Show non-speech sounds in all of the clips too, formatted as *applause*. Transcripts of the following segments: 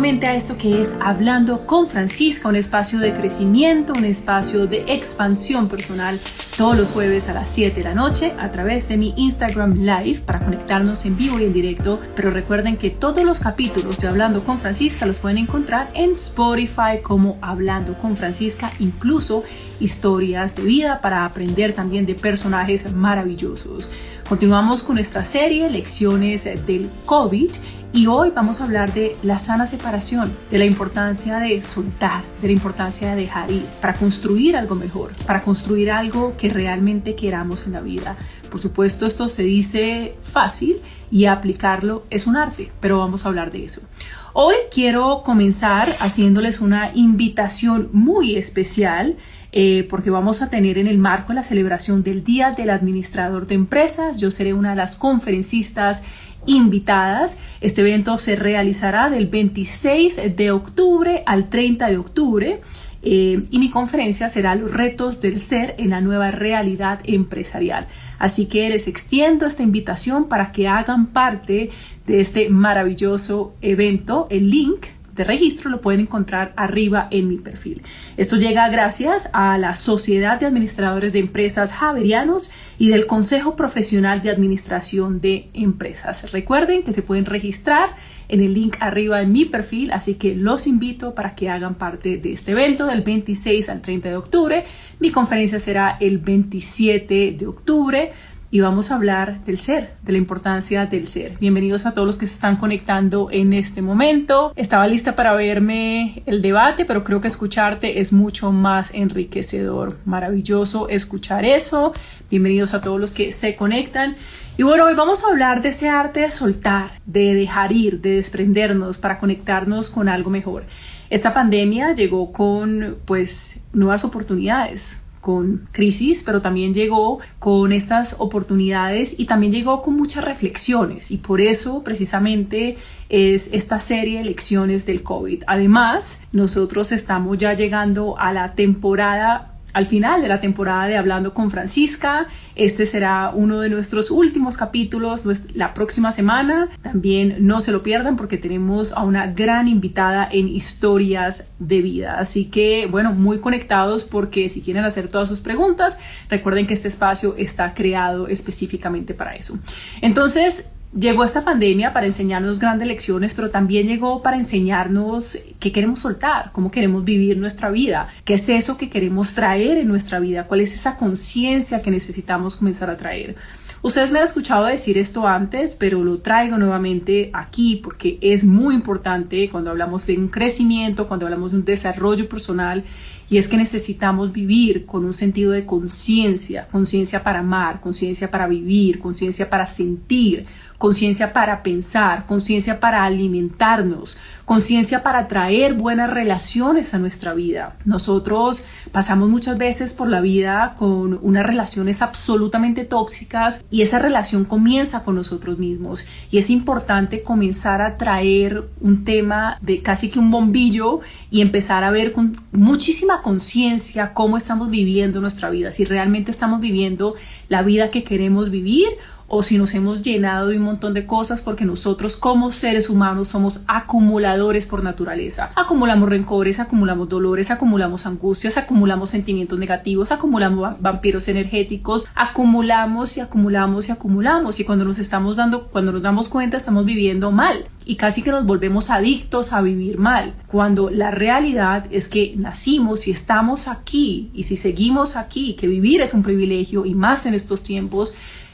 nuevamente a esto que es Hablando con Francisca, un espacio de crecimiento, un espacio de expansión personal, todos los jueves a las 7 de la noche a través de mi Instagram Live para conectarnos en vivo y en directo. Pero recuerden que todos los capítulos de Hablando con Francisca los pueden encontrar en Spotify como Hablando con Francisca, incluso historias de vida para aprender también de personajes maravillosos. Continuamos con nuestra serie Lecciones del COVID y hoy vamos a hablar de la sana separación, de la importancia de soltar, de la importancia de dejar ir, para construir algo mejor, para construir algo que realmente queramos en la vida. Por supuesto, esto se dice fácil y aplicarlo es un arte, pero vamos a hablar de eso. Hoy quiero comenzar haciéndoles una invitación muy especial eh, porque vamos a tener en el marco la celebración del Día del Administrador de Empresas. Yo seré una de las conferencistas invitadas. Este evento se realizará del 26 de octubre al 30 de octubre. Eh, y mi conferencia será Los retos del ser en la nueva realidad empresarial. Así que les extiendo esta invitación para que hagan parte de este maravilloso evento. El link de registro lo pueden encontrar arriba en mi perfil. Esto llega gracias a la Sociedad de Administradores de Empresas Javerianos y del Consejo Profesional de Administración de Empresas. Recuerden que se pueden registrar en el link arriba en mi perfil, así que los invito para que hagan parte de este evento del 26 al 30 de octubre. Mi conferencia será el 27 de octubre y vamos a hablar del ser, de la importancia del ser. Bienvenidos a todos los que se están conectando en este momento. Estaba lista para verme el debate, pero creo que escucharte es mucho más enriquecedor. Maravilloso escuchar eso. Bienvenidos a todos los que se conectan. Y bueno, hoy vamos a hablar de ese arte de soltar, de dejar ir, de desprendernos para conectarnos con algo mejor. Esta pandemia llegó con pues nuevas oportunidades, con crisis, pero también llegó con estas oportunidades y también llegó con muchas reflexiones y por eso precisamente es esta serie de lecciones del COVID. Además, nosotros estamos ya llegando a la temporada al final de la temporada de Hablando con Francisca. Este será uno de nuestros últimos capítulos la próxima semana. También no se lo pierdan porque tenemos a una gran invitada en historias de vida. Así que, bueno, muy conectados porque si quieren hacer todas sus preguntas, recuerden que este espacio está creado específicamente para eso. Entonces, Llegó esta pandemia para enseñarnos grandes lecciones, pero también llegó para enseñarnos qué queremos soltar, cómo queremos vivir nuestra vida, qué es eso que queremos traer en nuestra vida, cuál es esa conciencia que necesitamos comenzar a traer. Ustedes me han escuchado decir esto antes, pero lo traigo nuevamente aquí porque es muy importante cuando hablamos de un crecimiento, cuando hablamos de un desarrollo personal, y es que necesitamos vivir con un sentido de conciencia, conciencia para amar, conciencia para vivir, conciencia para sentir, conciencia para pensar, conciencia para alimentarnos, conciencia para traer buenas relaciones a nuestra vida. Nosotros pasamos muchas veces por la vida con unas relaciones absolutamente tóxicas y esa relación comienza con nosotros mismos y es importante comenzar a traer un tema de casi que un bombillo y empezar a ver con muchísima conciencia cómo estamos viviendo nuestra vida, si realmente estamos viviendo la vida que queremos vivir o si nos hemos llenado de un montón de cosas porque nosotros como seres humanos somos acumuladores por naturaleza. Acumulamos rencores, acumulamos dolores, acumulamos angustias, acumulamos sentimientos negativos, acumulamos vampiros energéticos, acumulamos y acumulamos y acumulamos y cuando nos estamos dando, cuando nos damos cuenta estamos viviendo mal y casi que nos volvemos adictos a vivir mal, cuando la realidad es que nacimos y estamos aquí y si seguimos aquí, que vivir es un privilegio y más en estos tiempos,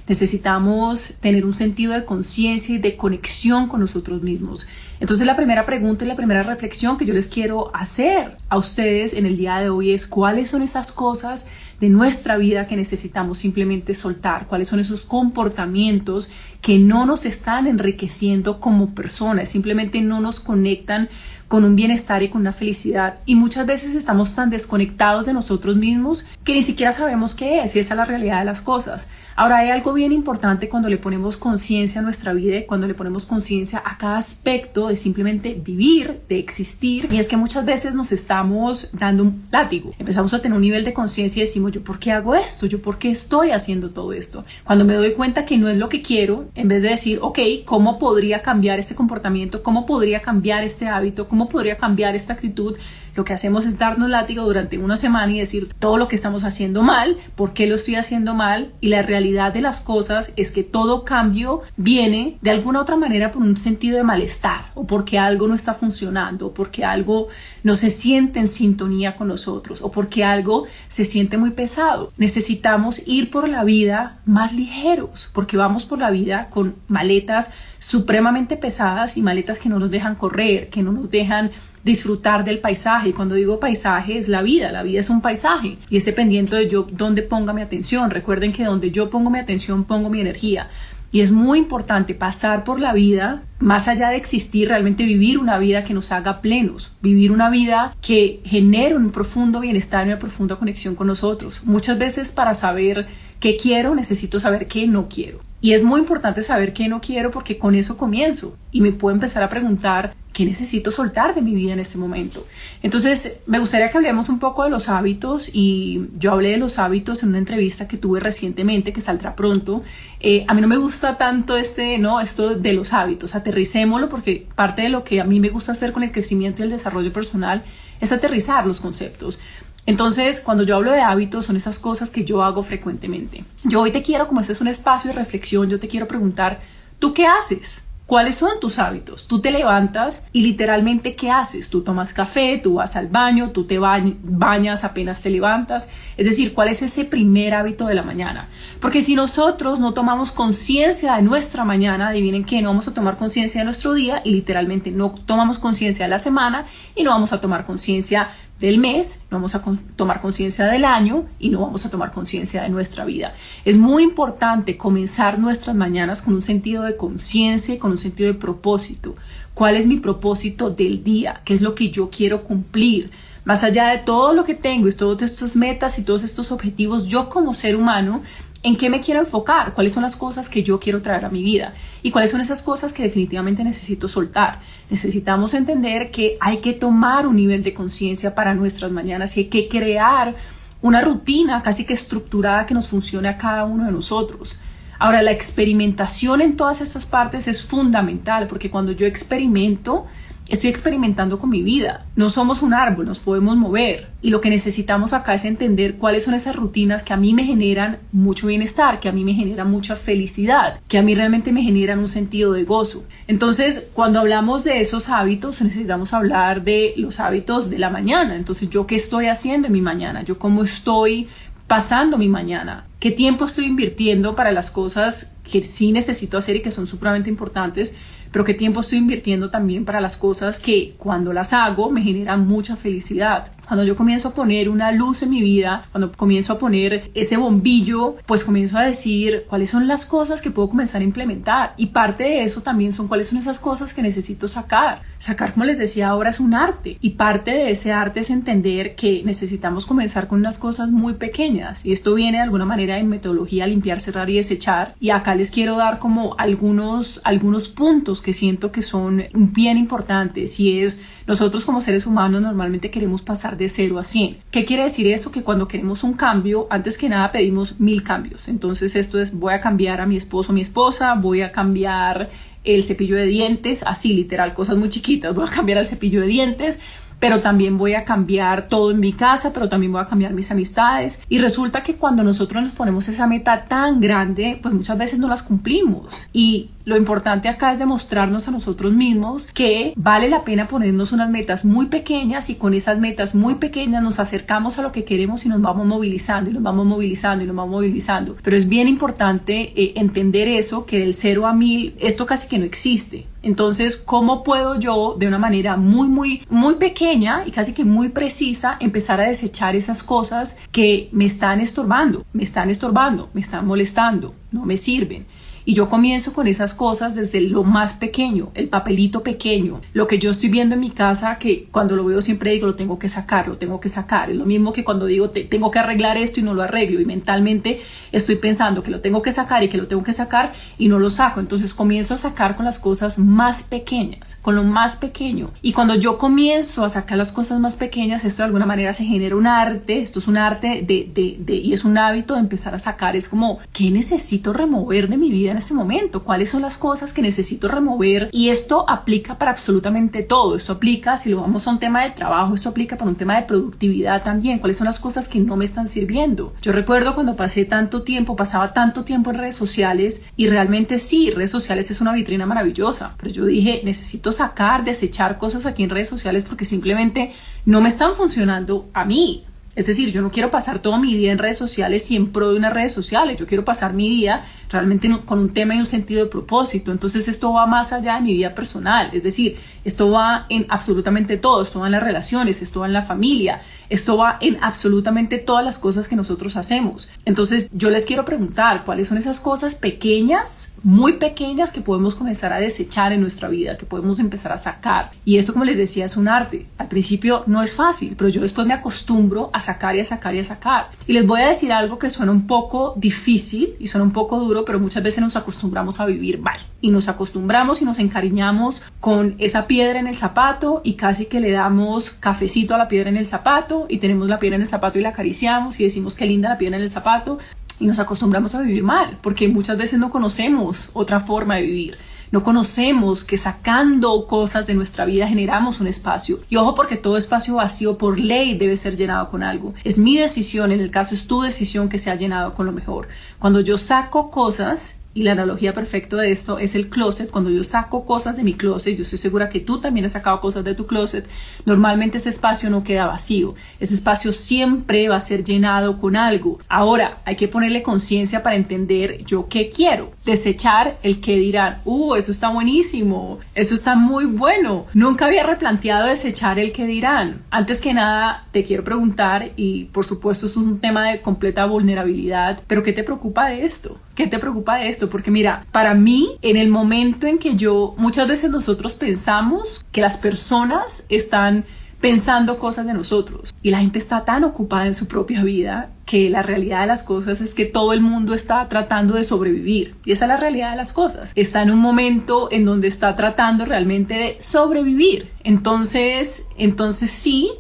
Necesitamos tener un sentido de conciencia y de conexión con nosotros mismos. Entonces la primera pregunta y la primera reflexión que yo les quiero hacer a ustedes en el día de hoy es cuáles son esas cosas de nuestra vida que necesitamos simplemente soltar, cuáles son esos comportamientos que no nos están enriqueciendo como personas, simplemente no nos conectan con un bienestar y con una felicidad. Y muchas veces estamos tan desconectados de nosotros mismos que ni siquiera sabemos qué es y esa es la realidad de las cosas. Ahora hay algo bien importante cuando le ponemos conciencia a nuestra vida y cuando le ponemos conciencia a cada aspecto de simplemente vivir, de existir. Y es que muchas veces nos estamos dando un látigo. Empezamos a tener un nivel de conciencia y decimos, yo por qué hago esto, yo por qué estoy haciendo todo esto. Cuando me doy cuenta que no es lo que quiero, en vez de decir, ok, ¿cómo podría cambiar este comportamiento? ¿Cómo podría cambiar este hábito? ¿Cómo podría cambiar esta actitud? Lo que hacemos es darnos látigo durante una semana y decir todo lo que estamos haciendo mal, por qué lo estoy haciendo mal y la realidad de las cosas es que todo cambio viene de alguna otra manera por un sentido de malestar o porque algo no está funcionando o porque algo no se siente en sintonía con nosotros o porque algo se siente muy pesado. Necesitamos ir por la vida más ligeros porque vamos por la vida con maletas supremamente pesadas y maletas que no nos dejan correr, que no nos dejan disfrutar del paisaje. Y cuando digo paisaje es la vida, la vida es un paisaje y es dependiendo de yo dónde ponga mi atención. Recuerden que donde yo pongo mi atención pongo mi energía. Y es muy importante pasar por la vida, más allá de existir, realmente vivir una vida que nos haga plenos, vivir una vida que genere un profundo bienestar y una profunda conexión con nosotros. Muchas veces para saber qué quiero necesito saber qué no quiero. Y es muy importante saber qué no quiero porque con eso comienzo y me puedo empezar a preguntar qué necesito soltar de mi vida en este momento. Entonces, me gustaría que hablemos un poco de los hábitos y yo hablé de los hábitos en una entrevista que tuve recientemente que saldrá pronto. Eh, a mí no me gusta tanto este, no, esto de los hábitos, aterricémoslo porque parte de lo que a mí me gusta hacer con el crecimiento y el desarrollo personal es aterrizar los conceptos. Entonces, cuando yo hablo de hábitos, son esas cosas que yo hago frecuentemente. Yo hoy te quiero, como este es un espacio de reflexión, yo te quiero preguntar, ¿tú qué haces? ¿Cuáles son tus hábitos? Tú te levantas y literalmente ¿qué haces? Tú tomas café, tú vas al baño, tú te bañas apenas te levantas. Es decir, ¿cuál es ese primer hábito de la mañana? Porque si nosotros no tomamos conciencia de nuestra mañana, adivinen que no vamos a tomar conciencia de nuestro día y literalmente no tomamos conciencia de la semana y no vamos a tomar conciencia del mes, no vamos a tomar conciencia del año y no vamos a tomar conciencia de nuestra vida. Es muy importante comenzar nuestras mañanas con un sentido de conciencia y con un sentido de propósito. ¿Cuál es mi propósito del día? ¿Qué es lo que yo quiero cumplir? Más allá de todo lo que tengo y todas estas metas y todos estos objetivos, yo como ser humano en qué me quiero enfocar, cuáles son las cosas que yo quiero traer a mi vida y cuáles son esas cosas que definitivamente necesito soltar. Necesitamos entender que hay que tomar un nivel de conciencia para nuestras mañanas y hay que crear una rutina casi que estructurada que nos funcione a cada uno de nosotros. Ahora, la experimentación en todas estas partes es fundamental porque cuando yo experimento, Estoy experimentando con mi vida. No somos un árbol, nos podemos mover. Y lo que necesitamos acá es entender cuáles son esas rutinas que a mí me generan mucho bienestar, que a mí me generan mucha felicidad, que a mí realmente me generan un sentido de gozo. Entonces, cuando hablamos de esos hábitos, necesitamos hablar de los hábitos de la mañana. Entonces, ¿yo qué estoy haciendo en mi mañana? ¿Yo cómo estoy pasando mi mañana? ¿Qué tiempo estoy invirtiendo para las cosas que sí necesito hacer y que son supremamente importantes? Pero qué tiempo estoy invirtiendo también para las cosas que cuando las hago me generan mucha felicidad. Cuando yo comienzo a poner una luz en mi vida, cuando comienzo a poner ese bombillo, pues comienzo a decir cuáles son las cosas que puedo comenzar a implementar. Y parte de eso también son cuáles son esas cosas que necesito sacar. Sacar, como les decía ahora, es un arte. Y parte de ese arte es entender que necesitamos comenzar con unas cosas muy pequeñas. Y esto viene de alguna manera en metodología limpiar, cerrar y desechar. Y acá les quiero dar como algunos, algunos puntos que siento que son bien importantes. Y es, nosotros como seres humanos normalmente queremos pasar de 0 a 100. ¿Qué quiere decir eso? Que cuando queremos un cambio, antes que nada pedimos mil cambios. Entonces esto es, voy a cambiar a mi esposo mi esposa, voy a cambiar el cepillo de dientes, así literal, cosas muy chiquitas, voy a cambiar el cepillo de dientes, pero también voy a cambiar todo en mi casa, pero también voy a cambiar mis amistades. Y resulta que cuando nosotros nos ponemos esa meta tan grande, pues muchas veces no las cumplimos. Y lo importante acá es demostrarnos a nosotros mismos que vale la pena ponernos unas metas muy pequeñas y con esas metas muy pequeñas nos acercamos a lo que queremos y nos vamos movilizando y nos vamos movilizando y nos vamos movilizando. Pero es bien importante eh, entender eso, que del cero a mil esto casi que no existe. Entonces, ¿cómo puedo yo de una manera muy, muy, muy pequeña y casi que muy precisa empezar a desechar esas cosas que me están estorbando, me están estorbando, me están molestando, no me sirven? Y yo comienzo con esas cosas desde lo más pequeño, el papelito pequeño, lo que yo estoy viendo en mi casa, que cuando lo veo siempre digo, lo tengo que sacar, lo tengo que sacar. Es lo mismo que cuando digo, tengo que arreglar esto y no lo arreglo. Y mentalmente estoy pensando que lo tengo que sacar y que lo tengo que sacar y no lo saco. Entonces comienzo a sacar con las cosas más pequeñas, con lo más pequeño. Y cuando yo comienzo a sacar las cosas más pequeñas, esto de alguna manera se genera un arte, esto es un arte de, de, de y es un hábito de empezar a sacar. Es como, ¿qué necesito remover de mi vida? En este momento, cuáles son las cosas que necesito remover y esto aplica para absolutamente todo, esto aplica si lo vamos a un tema de trabajo, esto aplica para un tema de productividad también, cuáles son las cosas que no me están sirviendo. Yo recuerdo cuando pasé tanto tiempo, pasaba tanto tiempo en redes sociales y realmente sí, redes sociales es una vitrina maravillosa, pero yo dije, necesito sacar, desechar cosas aquí en redes sociales porque simplemente no me están funcionando a mí. Es decir, yo no quiero pasar todo mi día en redes sociales y en pro de unas redes sociales. Yo quiero pasar mi día realmente con un tema y un sentido de propósito. Entonces esto va más allá de mi vida personal. Es decir, esto va en absolutamente todo. Esto va en las relaciones, esto va en la familia, esto va en absolutamente todas las cosas que nosotros hacemos. Entonces yo les quiero preguntar cuáles son esas cosas pequeñas, muy pequeñas que podemos comenzar a desechar en nuestra vida, que podemos empezar a sacar. Y esto, como les decía, es un arte. Al principio no es fácil, pero yo después me acostumbro a sacar y a sacar y a sacar. Y les voy a decir algo que suena un poco difícil y suena un poco duro, pero muchas veces nos acostumbramos a vivir mal. Y nos acostumbramos y nos encariñamos con esa piedra en el zapato y casi que le damos cafecito a la piedra en el zapato y tenemos la piedra en el zapato y la acariciamos y decimos qué linda la piedra en el zapato y nos acostumbramos a vivir mal porque muchas veces no conocemos otra forma de vivir. No conocemos que sacando cosas de nuestra vida generamos un espacio. Y ojo porque todo espacio vacío por ley debe ser llenado con algo. Es mi decisión, en el caso es tu decisión que sea llenado con lo mejor. Cuando yo saco cosas y la analogía perfecta de esto es el closet. Cuando yo saco cosas de mi closet, yo estoy segura que tú también has sacado cosas de tu closet, normalmente ese espacio no queda vacío. Ese espacio siempre va a ser llenado con algo. Ahora, hay que ponerle conciencia para entender yo qué quiero. Desechar el que dirán, uh, eso está buenísimo, eso está muy bueno. Nunca había replanteado desechar el que dirán. Antes que nada, te quiero preguntar, y por supuesto es un tema de completa vulnerabilidad, pero ¿qué te preocupa de esto? ¿Qué te preocupa de esto? Porque mira, para mí, en el momento en que yo, muchas veces nosotros pensamos que las personas están pensando cosas de nosotros y la gente está tan ocupada en su propia vida que la realidad de las cosas es que todo el mundo está tratando de sobrevivir. Y esa es la realidad de las cosas. Está en un momento en donde está tratando realmente de sobrevivir. Entonces entonces sí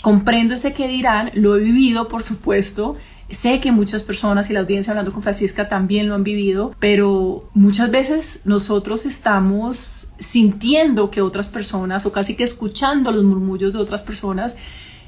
comprendo ese que dirán lo he vivido por supuesto Sé que muchas personas y la audiencia hablando con Francisca también lo han vivido, pero muchas veces nosotros estamos sintiendo que otras personas o casi que escuchando los murmullos de otras personas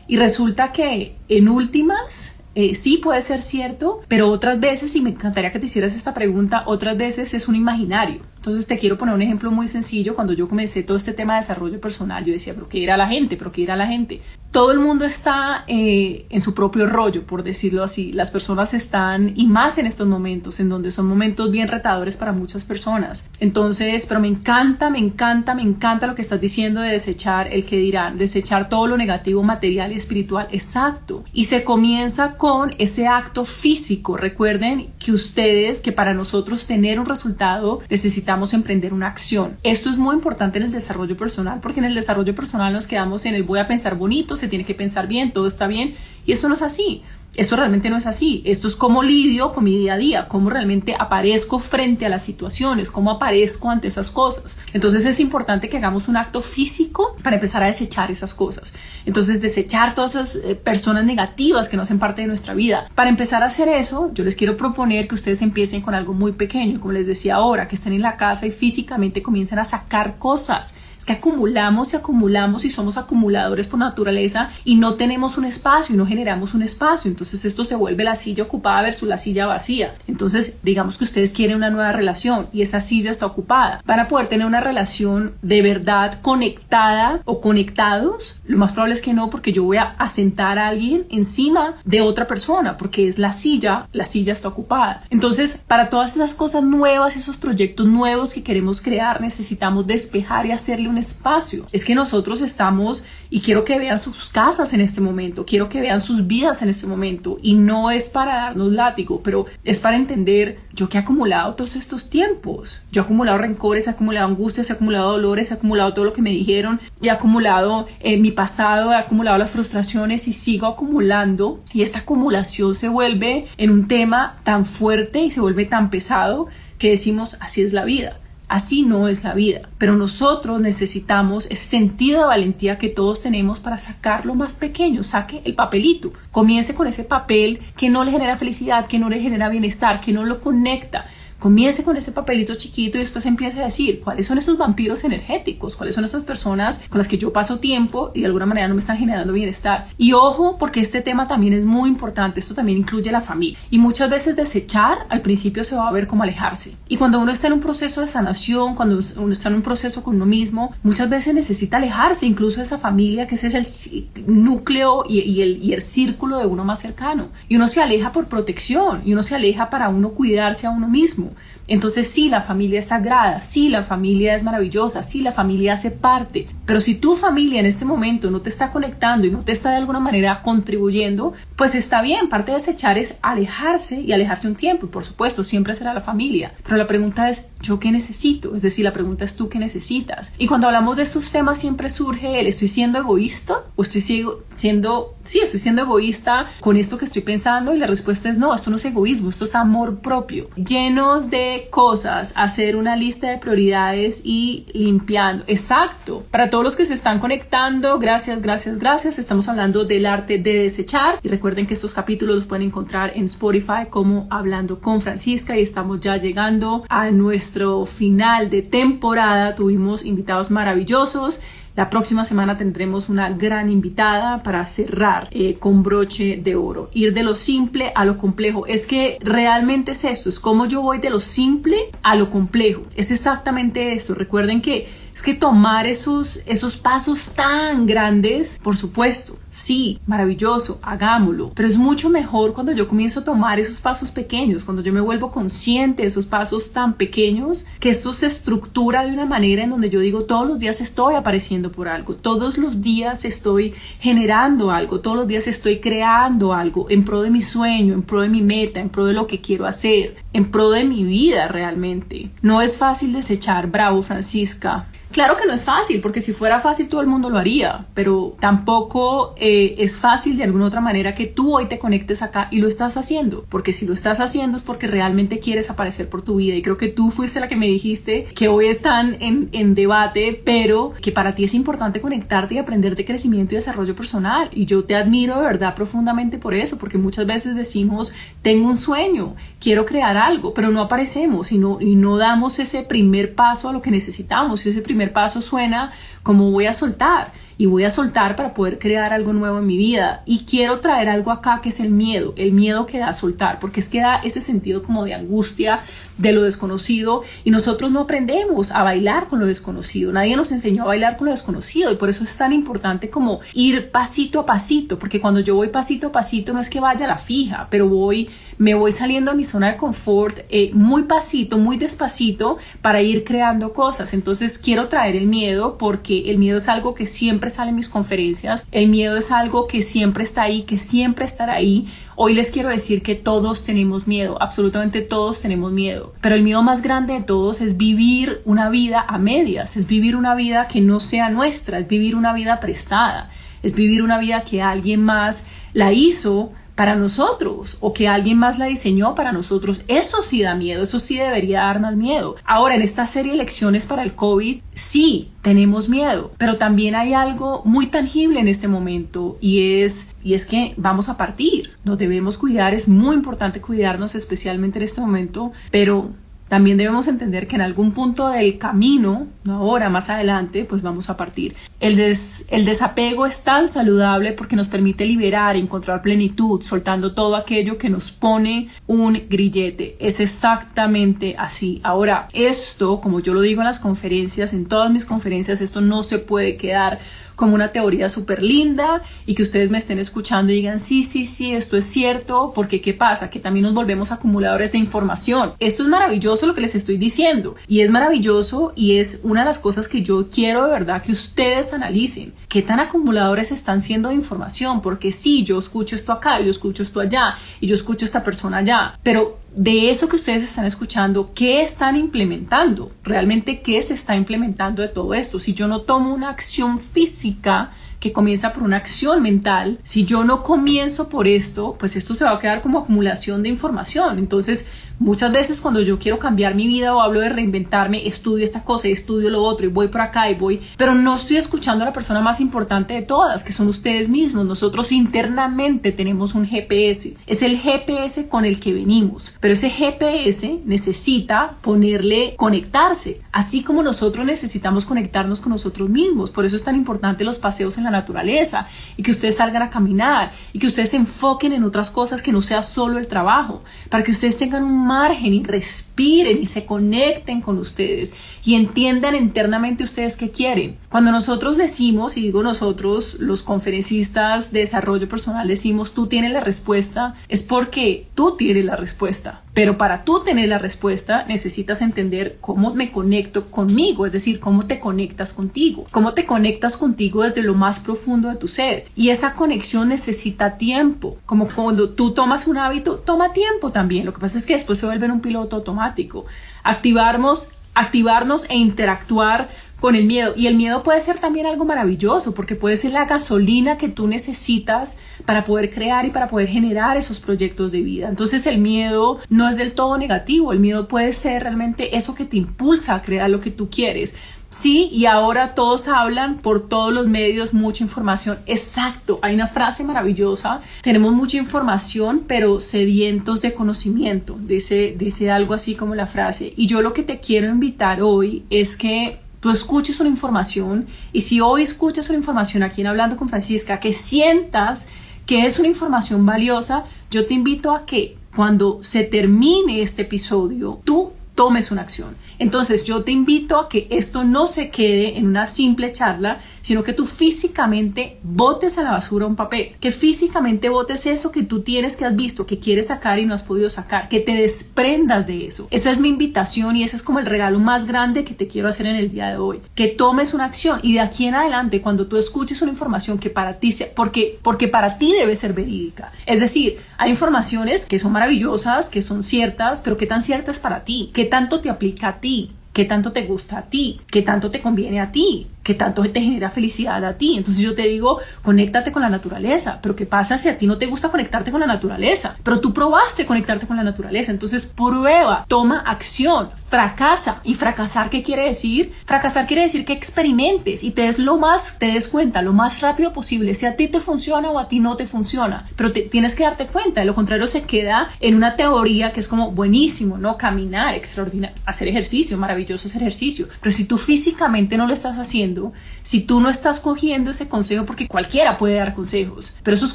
y resulta que en últimas eh, sí puede ser cierto, pero otras veces, y me encantaría que te hicieras esta pregunta, otras veces es un imaginario. Entonces te quiero poner un ejemplo muy sencillo. Cuando yo comencé todo este tema de desarrollo personal, yo decía, pero ¿qué era la gente? ¿Pero qué era la gente? Todo el mundo está eh, en su propio rollo, por decirlo así. Las personas están, y más en estos momentos, en donde son momentos bien retadores para muchas personas. Entonces, pero me encanta, me encanta, me encanta lo que estás diciendo de desechar el que dirán, desechar todo lo negativo material y espiritual. Exacto. Y se comienza con ese acto físico. Recuerden que ustedes, que para nosotros tener un resultado necesitamos emprender una acción. Esto es muy importante en el desarrollo personal porque en el desarrollo personal nos quedamos en el voy a pensar bonito, se tiene que pensar bien, todo está bien y eso no es así. Eso realmente no es así. Esto es cómo lidio con mi día a día, cómo realmente aparezco frente a las situaciones, cómo aparezco ante esas cosas. Entonces es importante que hagamos un acto físico para empezar a desechar esas cosas. Entonces desechar todas esas eh, personas negativas que no hacen parte de nuestra vida. Para empezar a hacer eso, yo les quiero proponer que ustedes empiecen con algo muy pequeño, como les decía ahora, que estén en la casa y físicamente comiencen a sacar cosas que acumulamos y acumulamos y somos acumuladores por naturaleza y no tenemos un espacio y no generamos un espacio. Entonces esto se vuelve la silla ocupada versus la silla vacía. Entonces digamos que ustedes quieren una nueva relación y esa silla está ocupada. Para poder tener una relación de verdad conectada o conectados, lo más probable es que no porque yo voy a asentar a alguien encima de otra persona porque es la silla, la silla está ocupada. Entonces para todas esas cosas nuevas, esos proyectos nuevos que queremos crear, necesitamos despejar y hacerle un espacio. Es que nosotros estamos, y quiero que vean sus casas en este momento, quiero que vean sus vidas en este momento, y no es para darnos látigo, pero es para entender yo que he acumulado todos estos tiempos. Yo he acumulado rencores, he acumulado angustias, he acumulado dolores, he acumulado todo lo que me dijeron, he acumulado eh, mi pasado, he acumulado las frustraciones y sigo acumulando. Y esta acumulación se vuelve en un tema tan fuerte y se vuelve tan pesado que decimos así es la vida. Así no es la vida, pero nosotros necesitamos ese sentido de valentía que todos tenemos para sacar lo más pequeño, saque el papelito, comience con ese papel que no le genera felicidad, que no le genera bienestar, que no lo conecta, comience con ese papelito chiquito y después empiece a decir cuáles son esos vampiros energéticos, cuáles son esas personas con las que yo paso tiempo y de alguna manera no me están generando bienestar. Y ojo, porque este tema también es muy importante, esto también incluye la familia. Y muchas veces desechar al principio se va a ver como alejarse. Y cuando uno está en un proceso de sanación, cuando uno está en un proceso con uno mismo, muchas veces necesita alejarse incluso de esa familia, que ese es el núcleo y, el, y el círculo de uno más cercano. Y uno se aleja por protección y uno se aleja para uno cuidarse a uno mismo. Entonces sí, la familia es sagrada, sí, la familia es maravillosa, sí, la familia hace parte, pero si tu familia en este momento no te está conectando y no te está de alguna manera contribuyendo, pues está bien, parte de desechar es alejarse y alejarse un tiempo, por supuesto, siempre será la familia, pero la pregunta es, ¿yo qué necesito? Es decir, la pregunta es tú qué necesitas. Y cuando hablamos de estos temas siempre surge el, ¿estoy siendo egoísta? ¿O estoy siendo, sí, estoy siendo egoísta con esto que estoy pensando? Y la respuesta es no, esto no es egoísmo, esto es amor propio, llenos de cosas, hacer una lista de prioridades y limpiando. Exacto. Para todos los que se están conectando, gracias, gracias, gracias. Estamos hablando del arte de desechar. Y recuerden que estos capítulos los pueden encontrar en Spotify como Hablando con Francisca y estamos ya llegando a nuestro final de temporada. Tuvimos invitados maravillosos. La próxima semana tendremos una gran invitada para cerrar eh, con broche de oro. Ir de lo simple a lo complejo. Es que realmente es esto, es como yo voy de lo simple a lo complejo. Es exactamente esto. Recuerden que es que tomar esos, esos pasos tan grandes, por supuesto, sí, maravilloso, hagámoslo, pero es mucho mejor cuando yo comienzo a tomar esos pasos pequeños, cuando yo me vuelvo consciente de esos pasos tan pequeños, que esto se estructura de una manera en donde yo digo todos los días estoy apareciendo por algo, todos los días estoy generando algo, todos los días estoy creando algo en pro de mi sueño, en pro de mi meta, en pro de lo que quiero hacer, en pro de mi vida realmente. No es fácil desechar, bravo Francisca, Claro que no es fácil, porque si fuera fácil todo el mundo lo haría, pero tampoco eh, es fácil de alguna otra manera que tú hoy te conectes acá y lo estás haciendo, porque si lo estás haciendo es porque realmente quieres aparecer por tu vida. Y creo que tú fuiste la que me dijiste que hoy están en, en debate, pero que para ti es importante conectarte y aprender de crecimiento y desarrollo personal. Y yo te admiro de verdad profundamente por eso, porque muchas veces decimos, tengo un sueño, quiero crear algo, pero no aparecemos y no, y no damos ese primer paso a lo que necesitamos, ese primer paso suena como voy a soltar y voy a soltar para poder crear algo nuevo en mi vida. Y quiero traer algo acá que es el miedo, el miedo que da a soltar, porque es que da ese sentido como de angustia de lo desconocido y nosotros no aprendemos a bailar con lo desconocido. Nadie nos enseñó a bailar con lo desconocido y por eso es tan importante como ir pasito a pasito, porque cuando yo voy pasito a pasito no es que vaya a la fija, pero voy me voy saliendo a mi zona de confort eh, muy pasito, muy despacito para ir creando cosas. Entonces quiero traer el miedo porque el miedo es algo que siempre sale mis conferencias, el miedo es algo que siempre está ahí, que siempre estará ahí. Hoy les quiero decir que todos tenemos miedo, absolutamente todos tenemos miedo, pero el miedo más grande de todos es vivir una vida a medias, es vivir una vida que no sea nuestra, es vivir una vida prestada, es vivir una vida que alguien más la hizo para nosotros o que alguien más la diseñó para nosotros. Eso sí da miedo, eso sí debería darnos miedo. Ahora, en esta serie de lecciones para el COVID, sí, tenemos miedo, pero también hay algo muy tangible en este momento y es, y es que vamos a partir, nos debemos cuidar, es muy importante cuidarnos especialmente en este momento, pero también debemos entender que en algún punto del camino, no ahora, más adelante, pues vamos a partir. El, el desapego es tan saludable porque nos permite liberar, encontrar plenitud, soltando todo aquello que nos pone un grillete. Es exactamente así. Ahora, esto, como yo lo digo en las conferencias, en todas mis conferencias, esto no se puede quedar como una teoría súper linda y que ustedes me estén escuchando y digan, sí, sí, sí, esto es cierto, porque ¿qué pasa? Que también nos volvemos acumuladores de información. Esto es maravilloso lo que les estoy diciendo y es maravilloso y es una de las cosas que yo quiero de verdad que ustedes analicen. ¿Qué tan acumuladores están siendo de información? Porque sí, yo escucho esto acá, yo escucho esto allá y yo escucho esta persona allá, pero de eso que ustedes están escuchando, ¿qué están implementando? ¿Realmente qué se está implementando de todo esto? Si yo no tomo una acción física, que comienza por una acción mental, si yo no comienzo por esto, pues esto se va a quedar como acumulación de información. Entonces, Muchas veces cuando yo quiero cambiar mi vida o hablo de reinventarme, estudio esta cosa y estudio lo otro y voy por acá y voy, pero no estoy escuchando a la persona más importante de todas, que son ustedes mismos. Nosotros internamente tenemos un GPS. Es el GPS con el que venimos, pero ese GPS necesita ponerle conectarse, así como nosotros necesitamos conectarnos con nosotros mismos. Por eso es tan importante los paseos en la naturaleza y que ustedes salgan a caminar y que ustedes se enfoquen en otras cosas que no sea solo el trabajo, para que ustedes tengan un margen y respiren y se conecten con ustedes y entiendan internamente ustedes qué quieren. Cuando nosotros decimos, y digo nosotros, los conferencistas de desarrollo personal, decimos tú tienes la respuesta, es porque tú tienes la respuesta. Pero para tú tener la respuesta necesitas entender cómo me conecto conmigo, es decir, cómo te conectas contigo, cómo te conectas contigo desde lo más profundo de tu ser. Y esa conexión necesita tiempo, como cuando tú tomas un hábito, toma tiempo también. Lo que pasa es que después se vuelve un piloto automático. Activarnos activarnos e interactuar con el miedo. Y el miedo puede ser también algo maravilloso, porque puede ser la gasolina que tú necesitas para poder crear y para poder generar esos proyectos de vida. Entonces el miedo no es del todo negativo, el miedo puede ser realmente eso que te impulsa a crear lo que tú quieres. Sí, y ahora todos hablan por todos los medios, mucha información. Exacto, hay una frase maravillosa. Tenemos mucha información, pero sedientos de conocimiento. Dice, dice algo así como la frase. Y yo lo que te quiero invitar hoy es que tú escuches una información y si hoy escuchas una información aquí en Hablando con Francisca, que sientas que es una información valiosa, yo te invito a que cuando se termine este episodio, tú tomes una acción. Entonces yo te invito a que esto no se quede en una simple charla, sino que tú físicamente botes a la basura un papel, que físicamente botes eso que tú tienes que has visto, que quieres sacar y no has podido sacar, que te desprendas de eso. Esa es mi invitación y ese es como el regalo más grande que te quiero hacer en el día de hoy, que tomes una acción y de aquí en adelante cuando tú escuches una información que para ti sea, porque porque para ti debe ser verídica. Es decir, hay informaciones que son maravillosas, que son ciertas, pero qué tan ciertas para ti, qué tanto te aplica a ti qué tanto te gusta a ti, qué tanto te conviene a ti, qué tanto te genera felicidad a ti. Entonces yo te digo, conéctate con la naturaleza, pero ¿qué pasa si a ti no te gusta conectarte con la naturaleza? Pero tú probaste conectarte con la naturaleza, entonces prueba, toma acción, fracasa. ¿Y fracasar qué quiere decir? Fracasar quiere decir que experimentes y te des lo más, te des cuenta lo más rápido posible si a ti te funciona o a ti no te funciona, pero te, tienes que darte cuenta, de lo contrario se queda en una teoría que es como buenísimo, ¿no? Caminar, extraordinario, hacer ejercicio, maravilloso ese ejercicio, pero si tú físicamente no lo estás haciendo, si tú no estás cogiendo ese consejo, porque cualquiera puede dar consejos, pero esos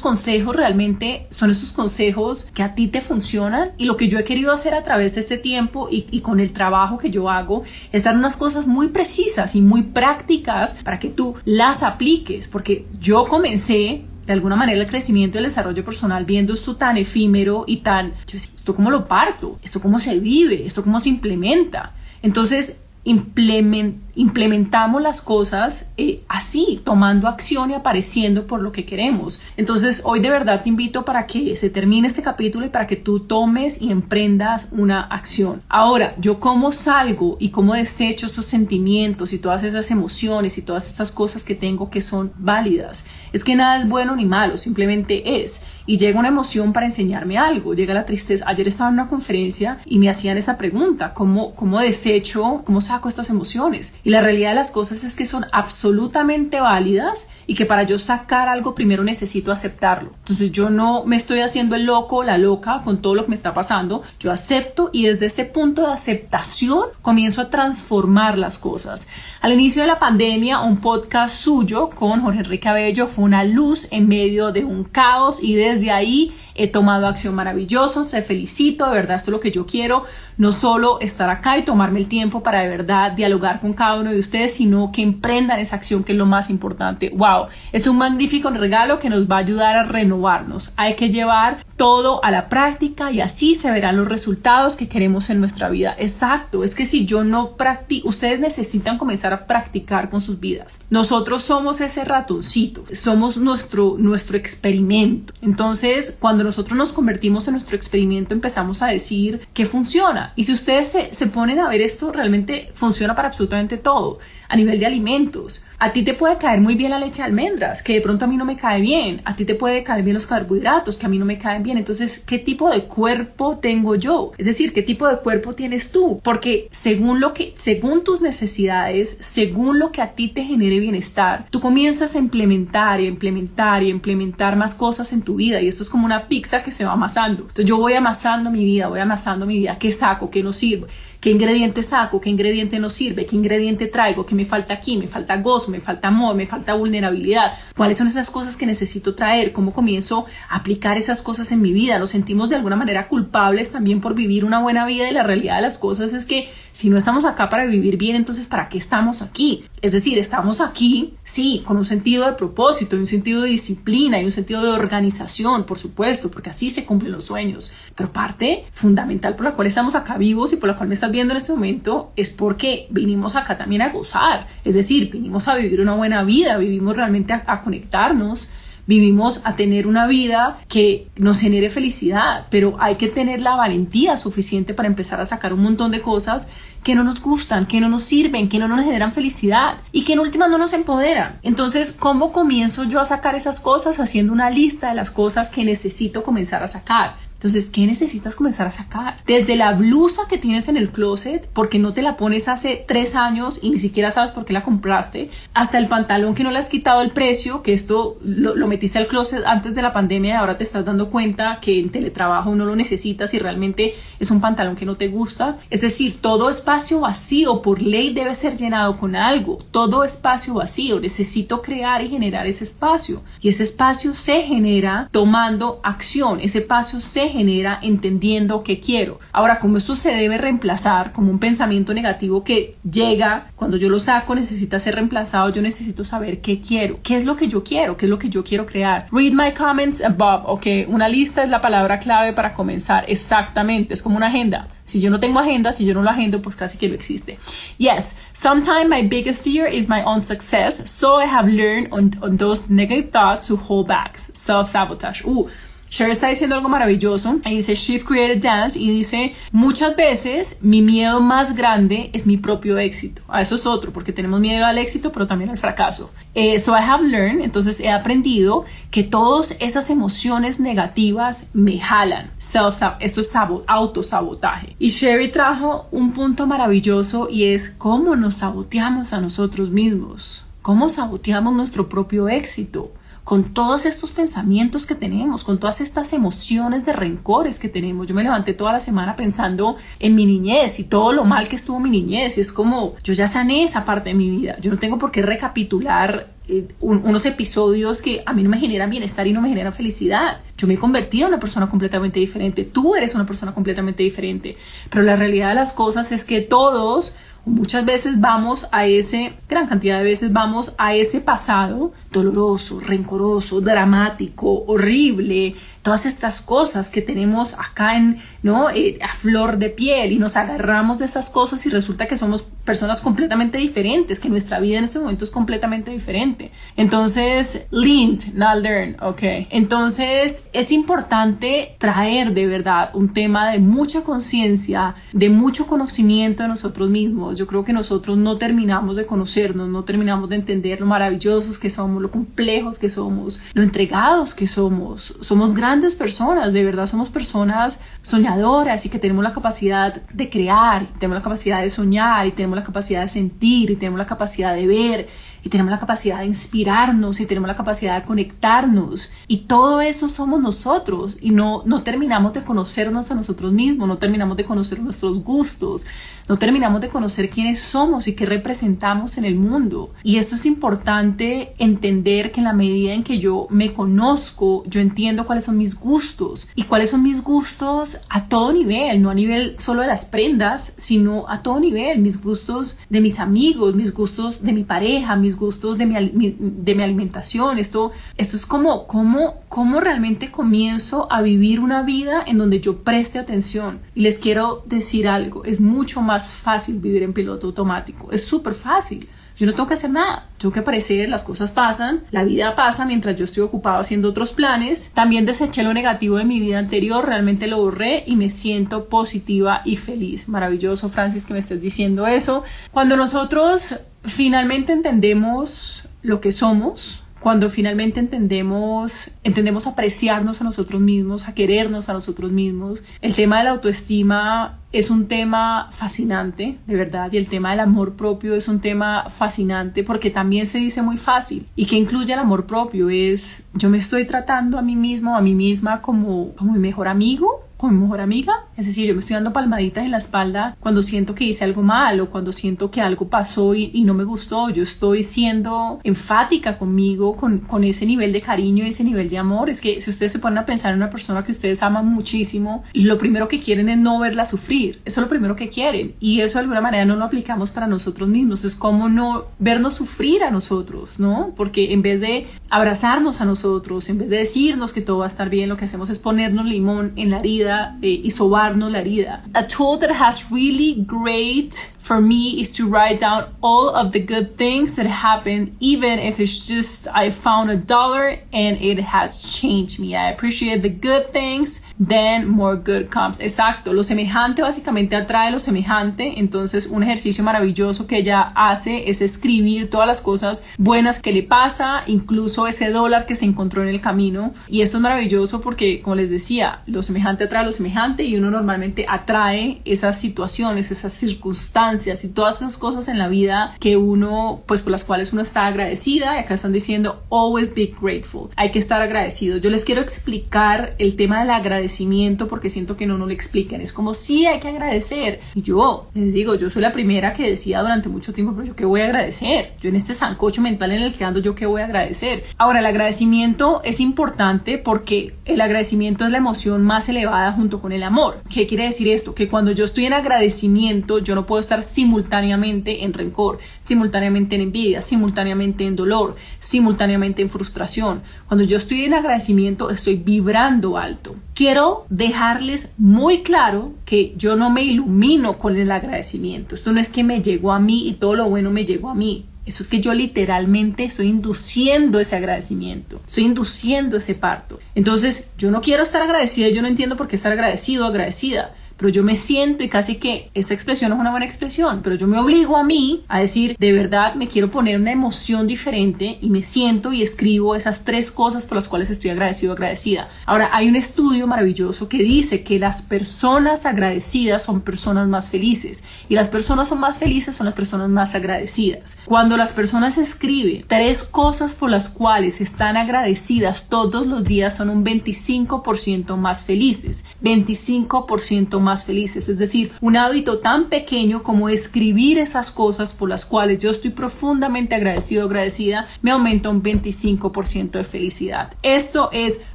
consejos realmente son esos consejos que a ti te funcionan y lo que yo he querido hacer a través de este tiempo y, con el trabajo que yo hago es dar unas cosas muy precisas y muy prácticas para que tú las apliques, porque yo comencé de alguna manera el crecimiento y el desarrollo personal viendo esto tan efímero y tan, yo decía, esto cómo lo parto, esto cómo se vive, esto cómo se implementa. Entonces, implementamos las cosas eh, así, tomando acción y apareciendo por lo que queremos. Entonces, hoy de verdad te invito para que se termine este capítulo y para que tú tomes y emprendas una acción. Ahora, yo cómo salgo y cómo desecho esos sentimientos y todas esas emociones y todas estas cosas que tengo que son válidas. Es que nada es bueno ni malo, simplemente es y llega una emoción para enseñarme algo, llega la tristeza. Ayer estaba en una conferencia y me hacían esa pregunta, ¿cómo, cómo desecho, cómo saco estas emociones? Y la realidad de las cosas es que son absolutamente válidas y que para yo sacar algo primero necesito aceptarlo. Entonces yo no me estoy haciendo el loco la loca con todo lo que me está pasando, yo acepto y desde ese punto de aceptación comienzo a transformar las cosas. Al inicio de la pandemia, un podcast suyo con Jorge Enrique Abello fue una luz en medio de un caos y desde ahí he tomado acción maravilloso, te felicito, de verdad esto es lo que yo quiero, no solo estar acá y tomarme el tiempo para de verdad dialogar con cada uno de ustedes, sino que emprendan esa acción que es lo más importante. Wow, es un magnífico regalo que nos va a ayudar a renovarnos. Hay que llevar todo a la práctica y así se verán los resultados que queremos en nuestra vida. Exacto, es que si yo no practico, ustedes necesitan comenzar a practicar con sus vidas. Nosotros somos ese ratoncito, somos nuestro, nuestro experimento. Entonces, cuando nosotros nos convertimos en nuestro experimento, empezamos a decir que funciona. Y si ustedes se, se ponen a ver esto, realmente funciona para absolutamente todo. a nivel de alimentos. A ti te puede caer muy bien la leche de almendras, que de pronto a mí no me cae bien. A ti te puede caer bien los carbohidratos, que a mí no me caen bien. Entonces, ¿qué tipo de cuerpo tengo yo? Es decir, ¿qué tipo de cuerpo tienes tú? Porque según lo que, según tus necesidades, según lo que a ti te genere bienestar, tú comienzas a implementar y implementar y implementar más cosas en tu vida. Y esto es como una pizza que se va amasando. Entonces, yo voy amasando mi vida, voy amasando mi vida. ¿Qué saco? ¿Qué no sirve? Qué ingrediente saco, qué ingrediente no sirve, qué ingrediente traigo, qué me falta aquí, me falta gozo, me falta amor, me falta vulnerabilidad, cuáles son esas cosas que necesito traer, cómo comienzo a aplicar esas cosas en mi vida. Nos sentimos de alguna manera culpables también por vivir una buena vida y la realidad de las cosas es que si no estamos acá para vivir bien, entonces ¿para qué estamos aquí? Es decir, estamos aquí, sí, con un sentido de propósito, un sentido de disciplina y un sentido de organización, por supuesto, porque así se cumplen los sueños. Pero parte fundamental por la cual estamos acá vivos y por la cual me estás viendo en este momento es porque vinimos acá también a gozar, es decir, vinimos a vivir una buena vida, vivimos realmente a, conectarnos, vivimos a tener una vida que nos genere felicidad, pero hay que tener la valentía suficiente para empezar a sacar un montón de cosas que no nos gustan, que no nos sirven, que no nos generan felicidad y que en últimas no nos empoderan. Entonces, ¿cómo comienzo yo a sacar esas cosas? Haciendo una lista de las cosas que necesito comenzar a sacar. Entonces, ¿qué necesitas comenzar a sacar? Desde la blusa que tienes en el closet, porque no te la pones hace tres años y ni siquiera sabes por qué la compraste, hasta el pantalón que no le has quitado el precio, que esto lo, metiste al closet antes de la pandemia y ahora te estás dando cuenta que en teletrabajo no lo necesitas y realmente es un pantalón que no te gusta. Es decir, todo espacio vacío por ley debe ser llenado con algo. Todo espacio vacío. Necesito crear y generar ese espacio. Y ese espacio se genera tomando acción. Ese espacio se genera entendiendo que quiero. Ahora, como esto se debe reemplazar como un pensamiento negativo que llega cuando yo lo saco, necesita ser reemplazado, yo necesito saber qué quiero, qué es lo que yo quiero, qué es lo que yo quiero crear. Read my comments above, ok, una lista es la palabra clave para comenzar, exactamente, es como una agenda. Si yo no tengo agenda, si yo no lo agendo, pues casi que no existe. Yes, sometimes my biggest fear is my own success, so I have learned on, on those negative thoughts to hold back, self-sabotage. Uh, Cher está diciendo algo maravilloso. Ahí dice Shift Created Dance y dice, muchas veces mi miedo más grande es mi propio éxito. A eso es otro, porque tenemos miedo al éxito, pero también al fracaso. Eh, so I have learned, entonces he aprendido que todas esas emociones negativas me jalan. Self esto es autosabotaje. Y Sherry trajo un punto maravilloso y es cómo nos saboteamos a nosotros mismos. Cómo saboteamos nuestro propio éxito con todos estos pensamientos que tenemos, con todas estas emociones de rencores que tenemos. Yo me levanté toda la semana pensando en mi niñez y todo lo mal que estuvo mi niñez. Y es como, yo ya sané esa parte de mi vida. Yo no tengo por qué recapitular eh, unos episodios que a mí no me generan bienestar y no me generan felicidad. Yo me he convertido en una persona completamente diferente. Tú eres una persona completamente diferente. Pero la realidad de las cosas es que todos Muchas veces vamos a ese, gran cantidad de veces vamos a ese pasado doloroso, rencoroso, dramático, horrible, todas estas cosas que tenemos acá en, ¿no? Eh, a flor de piel y nos agarramos de esas cosas y resulta que somos personas completamente diferentes, que nuestra vida en ese momento es completamente diferente. Entonces, learn, not learn, ok. Entonces, es importante traer de verdad un tema de mucha conciencia, de mucho conocimiento de nosotros mismos. Yo creo que nosotros no terminamos de conocernos, no terminamos de entender lo maravillosos que somos, lo complejos que somos, lo entregados que somos. Somos grandes grandes personas, de verdad somos personas soñadoras y que tenemos la capacidad de crear, tenemos la capacidad de soñar y tenemos la capacidad de sentir y tenemos la capacidad de ver y tenemos la capacidad de inspirarnos y tenemos la capacidad de conectarnos. Y todo eso somos nosotros y no, no terminamos de conocernos a nosotros mismos, no terminamos de conocer nuestros gustos, no terminamos de conocer quiénes somos y qué representamos en el mundo. Y esto es importante entender que en la medida en que yo me conozco, yo entiendo cuáles son mis gustos y cuáles son mis gustos a todo nivel, no a nivel solo de las prendas, sino a todo nivel, mis gustos de mis amigos, mis gustos de mi pareja, mis gustos de mi, alimentación. Esto, esto es como, como, cómo realmente comienzo a vivir una vida en donde yo preste atención. Y les quiero decir algo, es mucho más fácil vivir en piloto automático, es súper fácil. yo no tengo que hacer nada. Tengo que aparecer, las cosas pasan, la vida pasa mientras yo estoy ocupado haciendo otros planes. También deseché lo negativo de mi vida anterior, realmente lo borré y me siento positiva y feliz. Maravilloso, Francis, que me estés diciendo eso. Cuando nosotros finalmente entendemos lo que somos, cuando finalmente entendemos, entendemos apreciarnos a nosotros mismos, a querernos a nosotros mismos. El tema de la autoestima es un tema fascinante, de verdad, y el tema del amor propio es un tema fascinante porque también se dice muy fácil. ¿Y que incluye el amor propio? Es yo me estoy tratando a mí mismo, a mí misma como, como mi mejor amigo, con mi mejor amiga. Es decir, yo me estoy dando palmaditas en la espalda cuando siento que hice algo mal o cuando siento que algo pasó y, no me gustó. Yo estoy siendo enfática conmigo, con, con, ese nivel de cariño y ese nivel de amor. Es que si ustedes se ponen a pensar en una persona que ustedes aman muchísimo, lo primero que quieren es no verla sufrir. Eso es lo primero que quieren. Y eso de alguna manera no lo aplicamos para nosotros mismos. Es como no vernos sufrir a nosotros, ¿no? Porque en vez de abrazarnos a nosotros, en vez de decirnos que todo va a estar bien, lo que hacemos es ponernos limón en la herida eh, y sobarnos la herida. A tool that has really great for me is to write down all of the good things that happened, even if it's just I found a dollar and it has changed me. I appreciate the good things, then more good comes. Exacto, lo semejante básicamente atrae lo semejante. Entonces, un ejercicio maravilloso que ella hace es escribir todas las cosas buenas que le pasa, incluso ese dólar que se encontró en el camino. Y esto es maravilloso porque, como les decía, lo semejante atrae lo semejante y uno normalmente atrae esas situaciones, esas circunstancias y todas esas cosas en la vida que uno, pues por las cuales uno está agradecida. Y acá están diciendo, always be grateful. Hay que estar agradecido. Yo les quiero explicar el tema del agradecimiento porque siento que no nos lo explican. Es como, sí, hay que agradecer. Y yo les digo, yo soy la primera que decía durante mucho tiempo, pero yo qué voy a agradecer. Yo en este sancocho mental en el que ando, yo qué voy a agradecer. Ahora, el agradecimiento es importante porque el agradecimiento es la emoción más elevada junto con el amor. ¿Qué quiere decir esto? Que cuando yo estoy en agradecimiento, yo no puedo estar simultáneamente en rencor, simultáneamente en envidia, simultáneamente en dolor, simultáneamente en frustración. Cuando yo estoy en agradecimiento, estoy vibrando alto. Quiero dejarles muy claro que yo no me ilumino con el agradecimiento. Esto no es que me llegó a mí y todo lo bueno me llegó a mí. Eso es que yo literalmente estoy induciendo ese agradecimiento, estoy induciendo ese parto. Entonces, yo no quiero estar agradecida, yo no entiendo por qué estar agradecido agradecida pero yo me siento y casi que esta expresión no es una buena expresión, pero yo me obligo a mí a decir, de verdad me quiero poner una emoción diferente y me siento y escribo esas tres cosas por las cuales estoy agradecido o agradecida. Ahora, hay un estudio maravilloso que dice que las personas agradecidas son personas más felices y las personas son más felices son las personas más agradecidas. Cuando las personas escriben tres cosas por las cuales están agradecidas todos los días son un 25% más felices, 25% más felices. Es decir, un hábito tan pequeño como escribir esas cosas por las cuales yo estoy profundamente agradecido agradecida me aumenta un 25% de felicidad. Esto es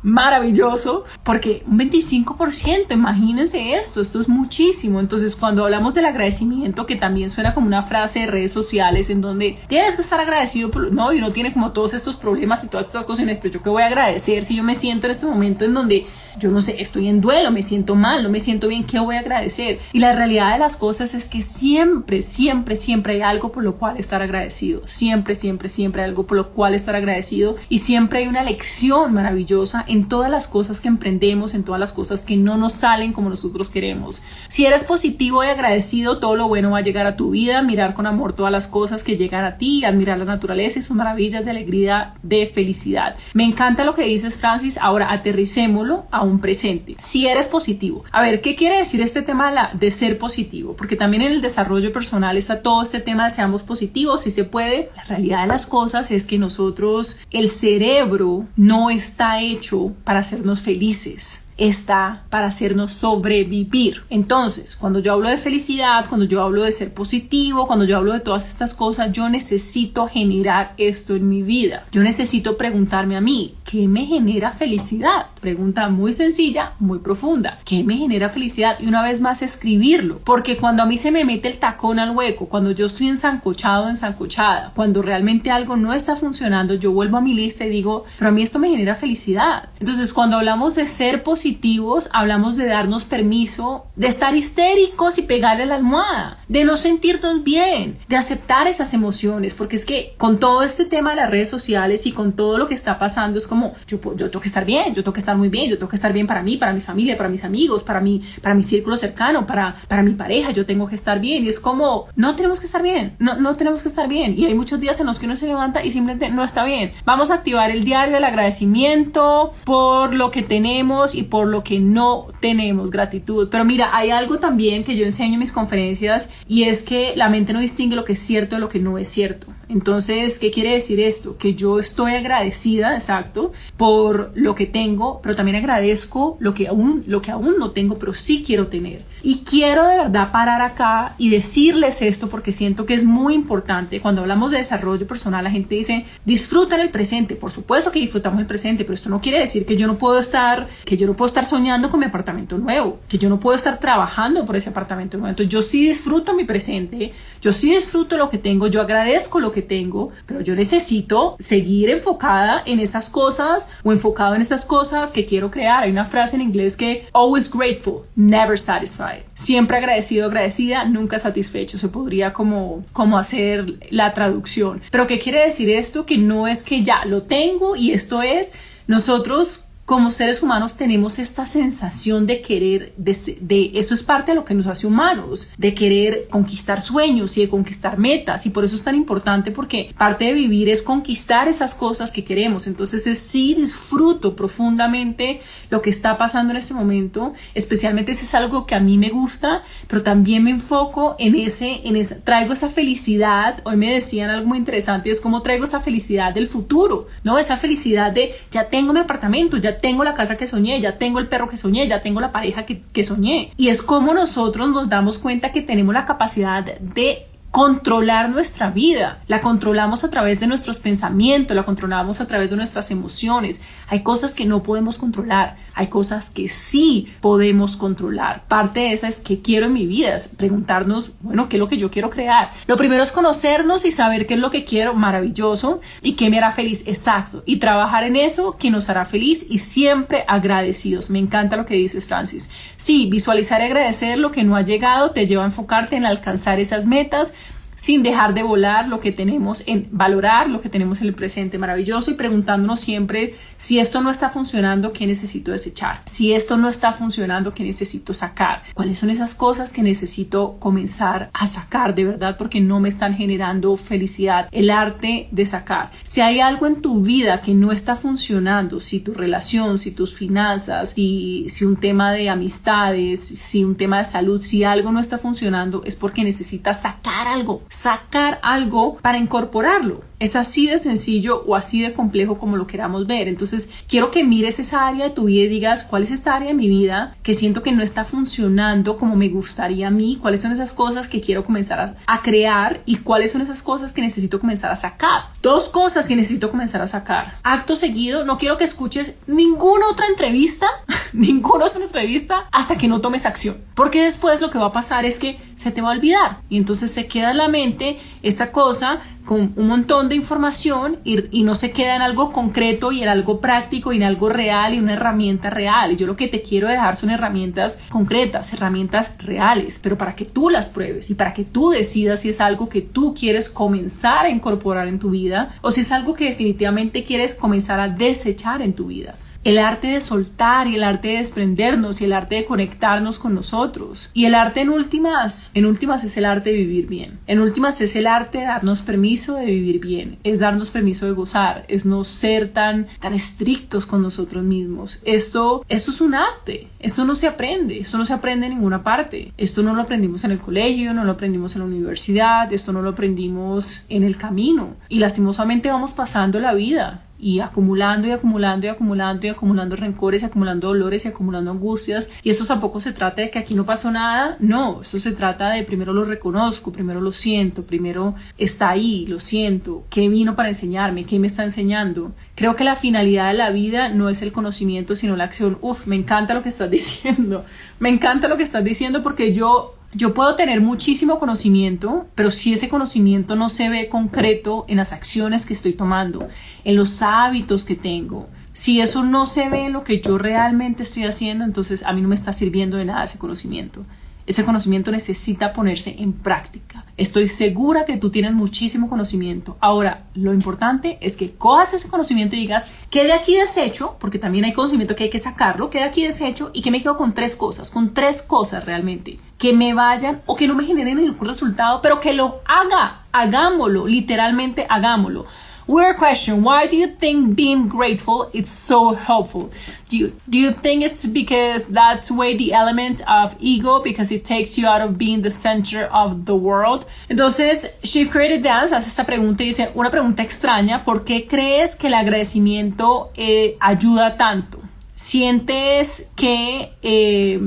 maravilloso porque un 25%, imagínense esto, esto es muchísimo. Entonces, cuando hablamos del agradecimiento, que también suena como una frase de redes sociales en donde tienes que estar agradecido, por, no, y uno tiene como todos estos problemas y todas estas cosas, pero yo qué voy a agradecer si yo me siento en este momento en donde yo no sé, estoy en duelo, me siento mal, no me siento bien, ¿qué voy a agradecer? Y la realidad de las cosas es que siempre, siempre, siempre hay algo por lo cual estar agradecido. Siempre, siempre, siempre hay algo por lo cual estar agradecido. Y siempre hay una lección maravillosa en todas las cosas que emprendemos, en todas las cosas que no nos salen como nosotros queremos. Si eres positivo y agradecido, todo lo bueno va a llegar a tu vida, mirar con amor todas las cosas que llegan a ti, admirar la naturaleza y sus maravillas de alegría, de felicidad. Me encanta lo que dices, Francis. Ahora aterricémoslo a un presente. Si eres positivo. A ver, ¿qué quiere decir este tema de, la, de ser positivo? Porque también en el desarrollo personal está todo este tema de seamos positivos, si se puede. La realidad de las cosas es que nosotros, el cerebro no está hecho para hacernos felices está para hacernos sobrevivir. Entonces, cuando yo hablo de felicidad, cuando yo hablo de ser positivo, cuando yo hablo de todas estas cosas, yo necesito generar esto en mi vida. Yo necesito preguntarme a mí, ¿qué me genera felicidad? Pregunta muy sencilla, muy profunda. ¿Qué me genera felicidad? Y una vez más escribirlo. Porque cuando a mí se me mete el tacón al hueco, cuando yo estoy ensancochado, ensancochada, cuando realmente algo no está funcionando, yo vuelvo a mi lista y digo, pero a mí esto me genera felicidad. Entonces, cuando hablamos de ser positivo, positivos hablamos de darnos permiso de estar histéricos y pegarle la almohada, de no sentirnos bien, de aceptar esas emociones, porque es que con todo este tema de las redes sociales y con todo lo que está pasando es como yo, yo tengo que estar bien, yo tengo que estar muy bien, yo tengo que estar bien para mí, para mi familia, para mis amigos, para mi, para mi círculo cercano, para, para mi pareja, yo tengo que estar bien y es como no tenemos que estar bien, no, no tenemos que estar bien y hay muchos días en los que uno se levanta y simplemente no está bien. Vamos a activar el diario del agradecimiento por lo que tenemos y por lo que no tenemos, gratitud. Pero mira, hay algo también que yo enseño en mis conferencias y es que la mente no distingue lo que es cierto de lo que no es cierto. Entonces, ¿qué quiere decir esto? Que yo estoy agradecida, exacto, por lo que tengo, pero también agradezco lo que aún, lo que aún no tengo, pero sí quiero tener. Y quiero de verdad parar acá y decirles esto porque siento que es muy importante. Cuando hablamos de desarrollo personal, la gente dice, disfruta el presente. Por supuesto que disfrutamos el presente, pero esto no quiere decir que yo no puedo estar, que yo no puedo estar soñando con mi apartamento nuevo, que yo no puedo estar trabajando por ese apartamento nuevo. Entonces, yo sí disfruto mi presente, yo sí disfruto lo que tengo, yo agradezco lo que tengo, pero yo necesito seguir enfocada en esas cosas o enfocado en esas cosas que quiero crear. Hay una frase en inglés que always grateful, never satisfied. Siempre agradecido, agradecida, nunca satisfecho. Se podría como, como hacer la traducción. Pero ¿qué quiere decir esto? Que no es que ya lo tengo y esto es, nosotros como seres humanos tenemos esta sensación de querer, de, eso es parte de lo que nos hace humanos, de querer conquistar sueños y de conquistar metas. Y por eso es tan importante porque parte de vivir es conquistar esas cosas que queremos, entonces es sí disfruto profundamente lo que está pasando en este momento, especialmente si es algo que a mí me gusta, pero también me enfoco en ese, en esa, traigo esa felicidad, hoy me decían algo muy interesante, es como traigo esa felicidad del futuro, ¿no? Esa felicidad de ya tengo mi apartamento, ya tengo la casa que soñé, ya tengo el perro que soñé, ya tengo la pareja que, que soñé. Y es como nosotros nos damos cuenta que tenemos la capacidad de controlar nuestra vida. La controlamos a través de nuestros pensamientos, la controlamos a través de nuestras emociones. Hay cosas que no podemos controlar, hay cosas que sí podemos controlar. Parte de esa es que quiero en mi vida, es preguntarnos, bueno, ¿qué es lo que yo quiero crear? Lo primero es conocernos y saber qué es lo que quiero, maravilloso, y qué me hará feliz, exacto. Y trabajar en eso que nos hará feliz y siempre agradecidos. Me encanta lo que dices, Francis. Sí, visualizar y agradecer lo que no ha llegado te lleva a enfocarte en alcanzar esas metas sin dejar de volar lo que tenemos en valorar lo que tenemos en el presente maravilloso y preguntándonos siempre si esto no está funcionando, ¿qué necesito desechar? Si esto no está funcionando, ¿qué necesito sacar? ¿Cuáles son esas cosas que necesito comenzar a sacar de verdad porque no me están generando felicidad? El arte de sacar. Si hay algo en tu vida que no está funcionando, si tu relación, si tus finanzas, si, si un tema de amistades, si un tema de salud, si algo no está funcionando, es porque necesitas sacar algo sacar algo para incorporarlo. Es así de sencillo o así de complejo como lo queramos ver. Entonces, quiero que mires esa área de tu vida y digas, ¿cuál es esta área de mi vida que siento que no está funcionando como me gustaría a mí? ¿Cuáles son esas cosas que quiero comenzar a, crear y cuáles son esas cosas que necesito comenzar a sacar? Dos cosas que necesito comenzar a sacar. Acto seguido, no quiero que escuches ninguna otra entrevista, *laughs* ninguna otra entrevista hasta que no tomes acción. Porque después lo que va a pasar es que se te va a olvidar y entonces se queda en la mente esta cosa con un montón de información y, no se queda en algo concreto y en algo práctico y en algo real y una herramienta real. Y yo lo que te quiero dejar son herramientas concretas, herramientas reales, pero para que tú las pruebes y para que tú decidas si es algo que tú quieres comenzar a incorporar en tu vida o si es algo que definitivamente quieres comenzar a desechar en tu vida el arte de soltar y el arte de desprendernos y el arte de conectarnos con nosotros. Y el arte en últimas, en últimas es el arte de vivir bien. En últimas es el arte de darnos permiso de vivir bien, es darnos permiso de gozar, es no ser tan, tan estrictos con nosotros mismos. Esto, esto es un arte, esto no se aprende, esto no se aprende en ninguna parte. Esto no lo aprendimos en el colegio, no lo aprendimos en la universidad, esto no lo aprendimos en el camino. Y lastimosamente vamos pasando la vida y acumulando y acumulando y acumulando y acumulando rencores y acumulando dolores y acumulando angustias. Y esto tampoco se trata de que aquí no pasó nada, no, esto se trata de primero lo reconozco, primero lo siento, primero está ahí, lo siento, qué vino para enseñarme, qué me está enseñando. Creo que la finalidad de la vida no es el conocimiento sino la acción. Uf, me encanta lo que estás *laughs* diciendo, me encanta lo que estás diciendo porque yo yo puedo tener muchísimo conocimiento, pero si ese conocimiento no se ve concreto en las acciones que estoy tomando, en los hábitos que tengo, Si eso no se ve en lo que yo realmente estoy haciendo, entonces a mí no me está sirviendo de nada ese conocimiento. Ese conocimiento necesita ponerse en práctica. Estoy segura que tú tienes muchísimo conocimiento. Ahora, lo importante es que cojas ese conocimiento y digas, quede aquí deshecho, porque también hay conocimiento que hay que sacarlo, quede aquí deshecho y que me quedo con tres cosas, con tres cosas realmente, que me vayan o que no me generen ningún resultado, pero que lo haga, hagámoslo, literalmente hagámoslo. Weird question. Why do you think being grateful is so helpful? Do you, do you think it's because that's way the element of ego because it takes you out of being the center of the world? Entonces, She Created Dance hace esta pregunta y dice, una pregunta extraña, ¿por qué crees que el agradecimiento eh, ayuda tanto? ¿Sientes que... Eh,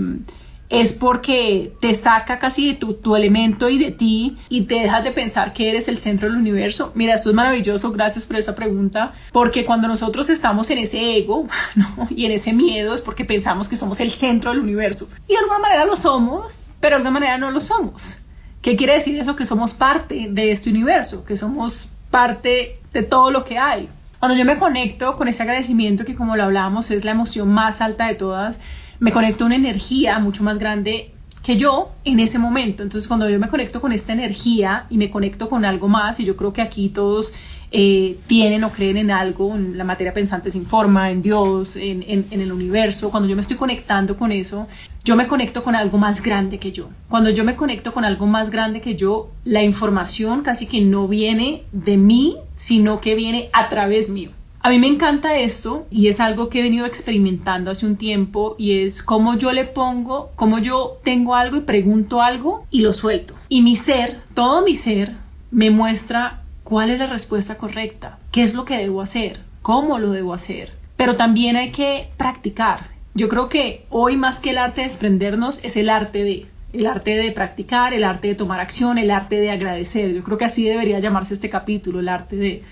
es porque te saca casi de tu, elemento y de ti y te dejas de pensar que eres el centro del universo? Mira, esto es maravilloso, gracias por esa pregunta, porque cuando nosotros estamos en ese ego *laughs* y en ese miedo es porque pensamos que somos el centro del universo y de alguna manera lo somos, pero de alguna manera no lo somos. ¿Qué quiere decir eso? Que somos parte de este universo, que somos parte de todo lo que hay. Cuando yo me conecto con ese agradecimiento que como lo hablábamos es la emoción más alta de todas, me conecto a una energía mucho más grande que yo en ese momento. Entonces cuando yo me conecto con esta energía y me conecto con algo más, y yo creo que aquí todos eh, tienen o creen en algo, en la materia pensante sin forma, en Dios, en, el universo, cuando yo me estoy conectando con eso, yo me conecto con algo más grande que yo. Cuando yo me conecto con algo más grande que yo, la información casi que no viene de mí, sino que viene a través mío. A mí me encanta esto y es algo que he venido experimentando hace un tiempo y es cómo yo le pongo, cómo yo tengo algo y pregunto algo y lo suelto. Y mi ser, todo mi ser, me muestra cuál es la respuesta correcta, qué es lo que debo hacer, cómo lo debo hacer. Pero también hay que practicar. Yo creo que hoy más que el arte de desprendernos es el arte de, el arte de practicar, el arte de tomar acción, el arte de agradecer. Yo creo que así debería llamarse este capítulo, el arte de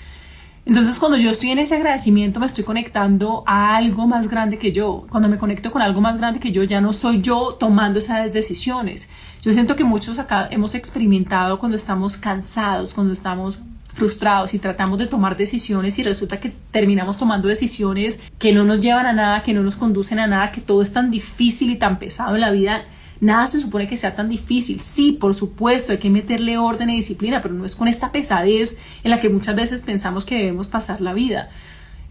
entonces, cuando yo estoy en ese agradecimiento, me estoy conectando a algo más grande que yo. Cuando me conecto con algo más grande que yo, ya no soy yo tomando esas decisiones. Yo siento que muchos acá hemos experimentado cuando estamos cansados, cuando estamos frustrados y tratamos de tomar decisiones y resulta que terminamos tomando decisiones que no nos llevan a nada, que no nos conducen a nada, que todo es tan difícil y tan pesado en la vida Nada se supone que sea tan difícil. Sí, por supuesto, hay que meterle orden y disciplina, pero no es con esta pesadez en la que muchas veces pensamos que debemos pasar la vida.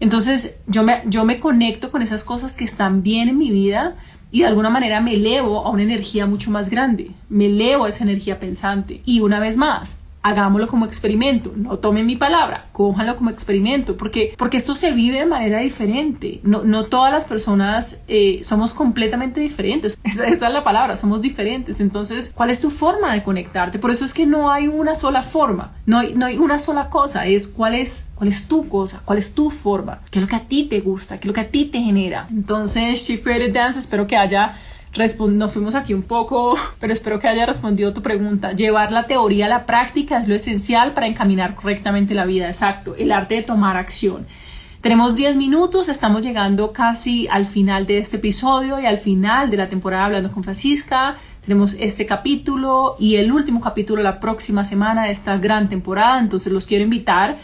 Entonces, yo me, yo me conecto con esas cosas que están bien en mi vida y de alguna manera me elevo a una energía mucho más grande. Me elevo a esa energía pensante. Y una vez más, hagámoslo como experimento, no tomen mi palabra, cójanlo como experimento, porque, porque esto se vive de manera diferente. No, no todas las personas eh, somos completamente diferentes. *laughs* Esa, esa, es la palabra, somos diferentes. Entonces, ¿cuál es tu forma de conectarte? Por eso es que no hay una sola forma, no hay, no hay una sola cosa, es cuál es, cuál es tu cosa, cuál es tu forma, qué es lo que a ti te gusta, qué es lo que a ti te genera. Entonces, She Created Dance, espero que haya nos fuimos aquí un poco, *laughs* pero espero que haya respondido tu pregunta. Llevar la teoría a la práctica es lo esencial para encaminar correctamente la vida. Exacto, el arte de tomar acción. Tenemos 10 minutos, estamos llegando casi al final de este episodio y al final de la temporada Hablando con Francisca. Tenemos este capítulo y el último capítulo la próxima semana de esta gran temporada, entonces los quiero invitar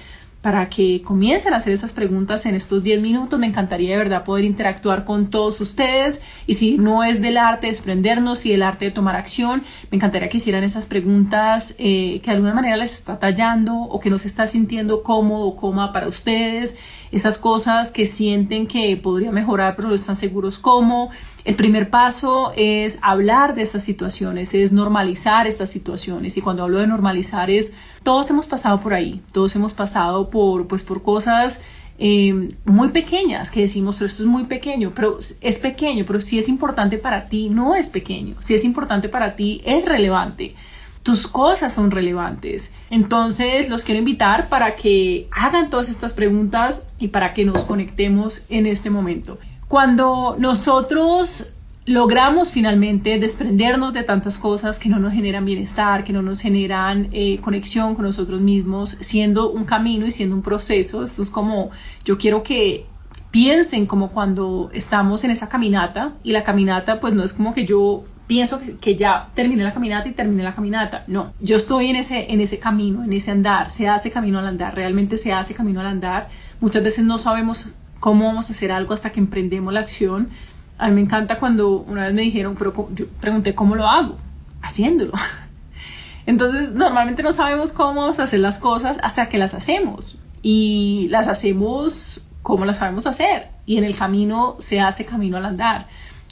para que comiencen a hacer esas preguntas en estos 10 minutos. Me encantaría de verdad poder interactuar con todos ustedes y si no es del arte de desprendernos y del arte de tomar acción, me encantaría que hicieran esas preguntas eh, que de alguna manera les está tallando o que no se está sintiendo cómodo o cómoda para ustedes, esas cosas que sienten que podría mejorar pero no están seguros cómo. El primer paso es hablar de estas situaciones, es normalizar estas situaciones. Y cuando hablo de normalizar es, todos hemos pasado por ahí, todos hemos pasado por, pues, por cosas eh, muy pequeñas que decimos, pero esto es muy pequeño, pero es pequeño, pero si es importante para ti, no es pequeño. Si es importante para ti, es relevante. Tus cosas son relevantes. Entonces los quiero invitar para que hagan todas estas preguntas y para que nos conectemos en este momento. Cuando nosotros logramos finalmente desprendernos de tantas cosas que no nos generan bienestar, que no nos generan eh, conexión con nosotros mismos, siendo un camino y siendo un proceso. Esto es como, yo quiero que piensen como cuando estamos en esa caminata y la caminata pues no es como que yo pienso que, ya terminé la caminata y terminé la caminata. No, yo estoy en ese, en ese camino, en ese andar, se hace camino al andar, realmente se hace camino al andar. Muchas veces no sabemos cómo vamos a hacer algo hasta que emprendemos la acción. A mí me encanta cuando una vez me dijeron, pero yo pregunté cómo lo hago, haciéndolo. *laughs* Entonces, normalmente no sabemos cómo vamos a hacer las cosas hasta que las hacemos. Y las hacemos como las sabemos hacer. Y en el camino se hace camino al andar.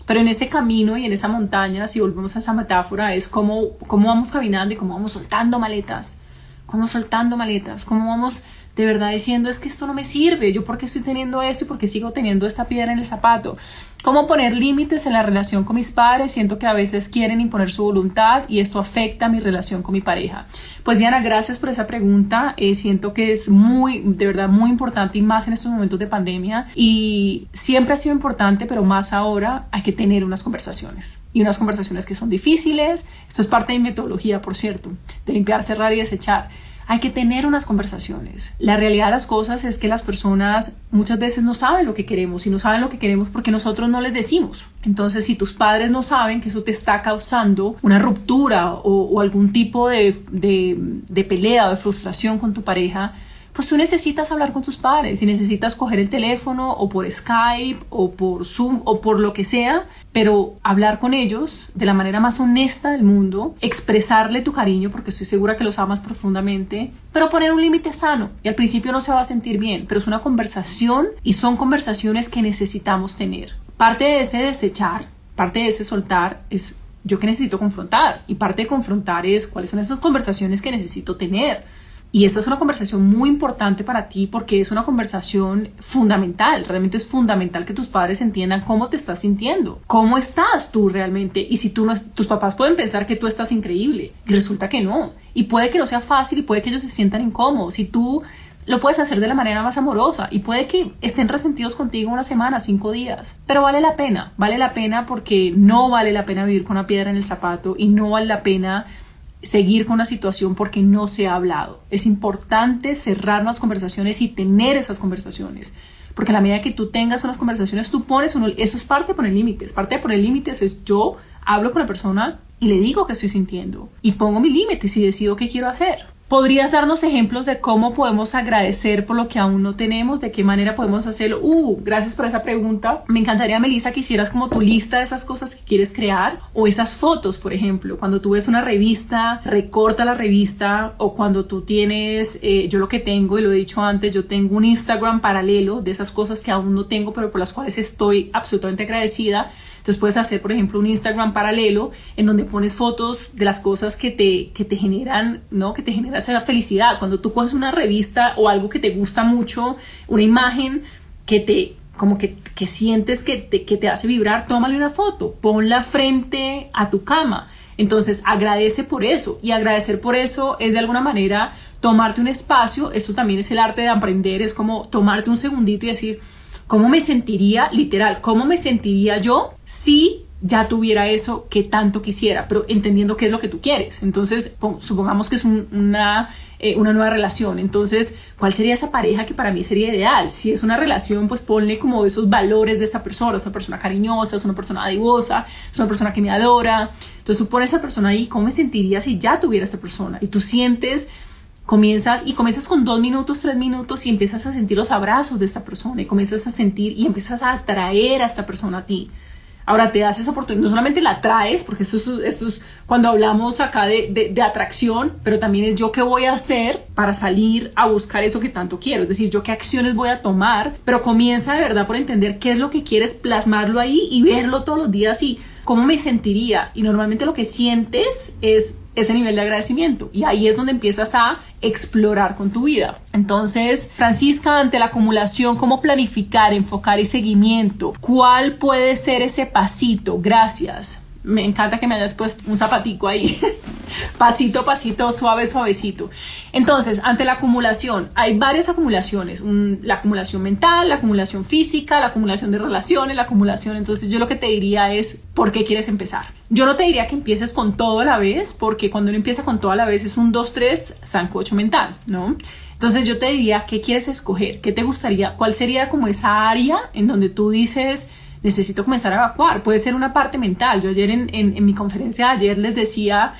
Pero en ese camino y en esa montaña, si volvemos a esa metáfora, es como, cómo vamos caminando y cómo vamos soltando maletas. Cómo soltando maletas. Cómo vamos de verdad diciendo es que esto no me sirve, yo porque estoy teniendo esto y porque sigo teniendo esta piedra en el zapato. ¿Cómo poner límites en la relación con mis padres? Siento que a veces quieren imponer su voluntad y esto afecta mi relación con mi pareja. Pues Diana, gracias por esa pregunta. Eh, siento que es muy, de verdad, muy importante y más en estos momentos de pandemia. Y siempre ha sido importante, pero más ahora hay que tener unas conversaciones. Y unas conversaciones que son difíciles. Esto es parte de mi metodología, por cierto, de limpiar, cerrar y desechar hay que tener unas conversaciones. La realidad de las cosas es que las personas muchas veces no saben lo que queremos y no saben lo que queremos porque nosotros no les decimos. Entonces, si tus padres no saben que eso te está causando una ruptura o, algún tipo de, de pelea o de frustración con tu pareja, pues tú necesitas hablar con tus padres y necesitas coger el teléfono o por Skype o por Zoom o por lo que sea, pero hablar con ellos de la manera más honesta del mundo, expresarle tu cariño porque estoy segura que los amas profundamente, pero poner un límite sano. Y al principio no se va a sentir bien, pero es una conversación y son conversaciones que necesitamos tener. Parte de ese desechar, parte de ese soltar es yo que necesito confrontar. Y parte de confrontar es cuáles son esas conversaciones que necesito tener y esta es una conversación muy importante para ti porque es una conversación fundamental. Realmente es fundamental que tus padres entiendan cómo te estás sintiendo, cómo estás tú realmente. Y si tú no, tus papás pueden pensar que tú estás increíble y resulta que no. Y puede que no sea fácil y puede que ellos se sientan incómodos. Y tú lo puedes hacer de la manera más amorosa y puede que estén resentidos contigo una semana, cinco días, pero vale la pena, vale la pena porque no vale la pena vivir con una piedra en el zapato y no vale la pena seguir con una situación porque no se ha hablado. Es importante cerrar las conversaciones y tener esas conversaciones. Porque a la medida que tú tengas unas conversaciones, tú pones uno, eso es parte de poner límites. Parte de poner límites es yo hablo con la persona y le digo que estoy sintiendo y pongo mi límites y decido qué quiero hacer. ¿Podrías darnos ejemplos de cómo podemos agradecer por lo que aún no tenemos? ¿De qué manera podemos hacerlo? Uh, gracias por esa pregunta. Me encantaría, Melissa, que hicieras como tu lista de esas cosas que quieres crear o esas fotos, por ejemplo. Cuando tú ves una revista, recorta la revista o cuando tú tienes, eh, yo lo que tengo, y lo he dicho antes, yo tengo un Instagram paralelo de esas cosas que aún no tengo, pero por las cuales estoy absolutamente agradecida entonces puedes hacer, por ejemplo, un Instagram paralelo en donde pones fotos de las cosas que te, que te generan, ¿no? Que te genera esa felicidad. Cuando tú coges una revista o algo que te gusta mucho, una imagen que te, como que, que sientes que te, que te hace vibrar, tómale una foto, ponla frente a tu cama. Entonces agradece por eso y agradecer por eso es de alguna manera tomarte un espacio, eso también es el arte de aprender, es como tomarte un segundito y decir, ¿Cómo me sentiría, literal, cómo me sentiría yo si ya tuviera eso que tanto quisiera, pero entendiendo qué es lo que tú quieres. Entonces, supongamos que es una, eh, una nueva relación. Entonces, ¿cuál sería esa pareja que para mí sería ideal? Si es una relación, pues ponle como esos valores de esta persona. Es una persona cariñosa, es una persona adivosa, es una persona que me adora. Entonces, tú pones a esa persona ahí, ¿cómo me sentiría si ya tuviera esta persona? Y tú sientes comienzas y comienzas con dos minutos, tres minutos y empiezas a sentir los abrazos de esta persona y comienzas a sentir y empiezas a atraer a esta persona a ti. Ahora te das esa oportunidad, no solamente la atraes, porque esto es, esto es cuando hablamos acá de, de, atracción, pero también es yo qué voy a hacer para salir a buscar eso que tanto quiero, es decir, yo qué acciones voy a tomar, pero comienza de verdad por entender qué es lo que quieres plasmarlo ahí y verlo todos los días y cómo me sentiría. Y normalmente lo que sientes es ese nivel de agradecimiento. Y ahí es donde empiezas a explorar con tu vida. Entonces, Francisca, ante la acumulación, ¿cómo planificar, enfocar y seguimiento? ¿Cuál puede ser ese pasito? Gracias me encanta que me hayas puesto un zapatico ahí, *laughs* pasito pasito, suave, suavecito. Entonces, ante la acumulación, hay varias acumulaciones, la acumulación mental, la acumulación física, la acumulación de relaciones, la acumulación, entonces yo lo que te diría es, ¿por qué quieres empezar? Yo no te diría que empieces con todo a la vez, porque cuando uno empieza con todo a la vez es un 2, 3, sancocho mental, ¿no? Entonces yo te diría, ¿qué quieres escoger? ¿Qué te gustaría? ¿Cuál sería como esa área en donde tú dices, necesito comenzar a evacuar. Puede ser una parte mental. Yo ayer en, en, mi conferencia de ayer les decía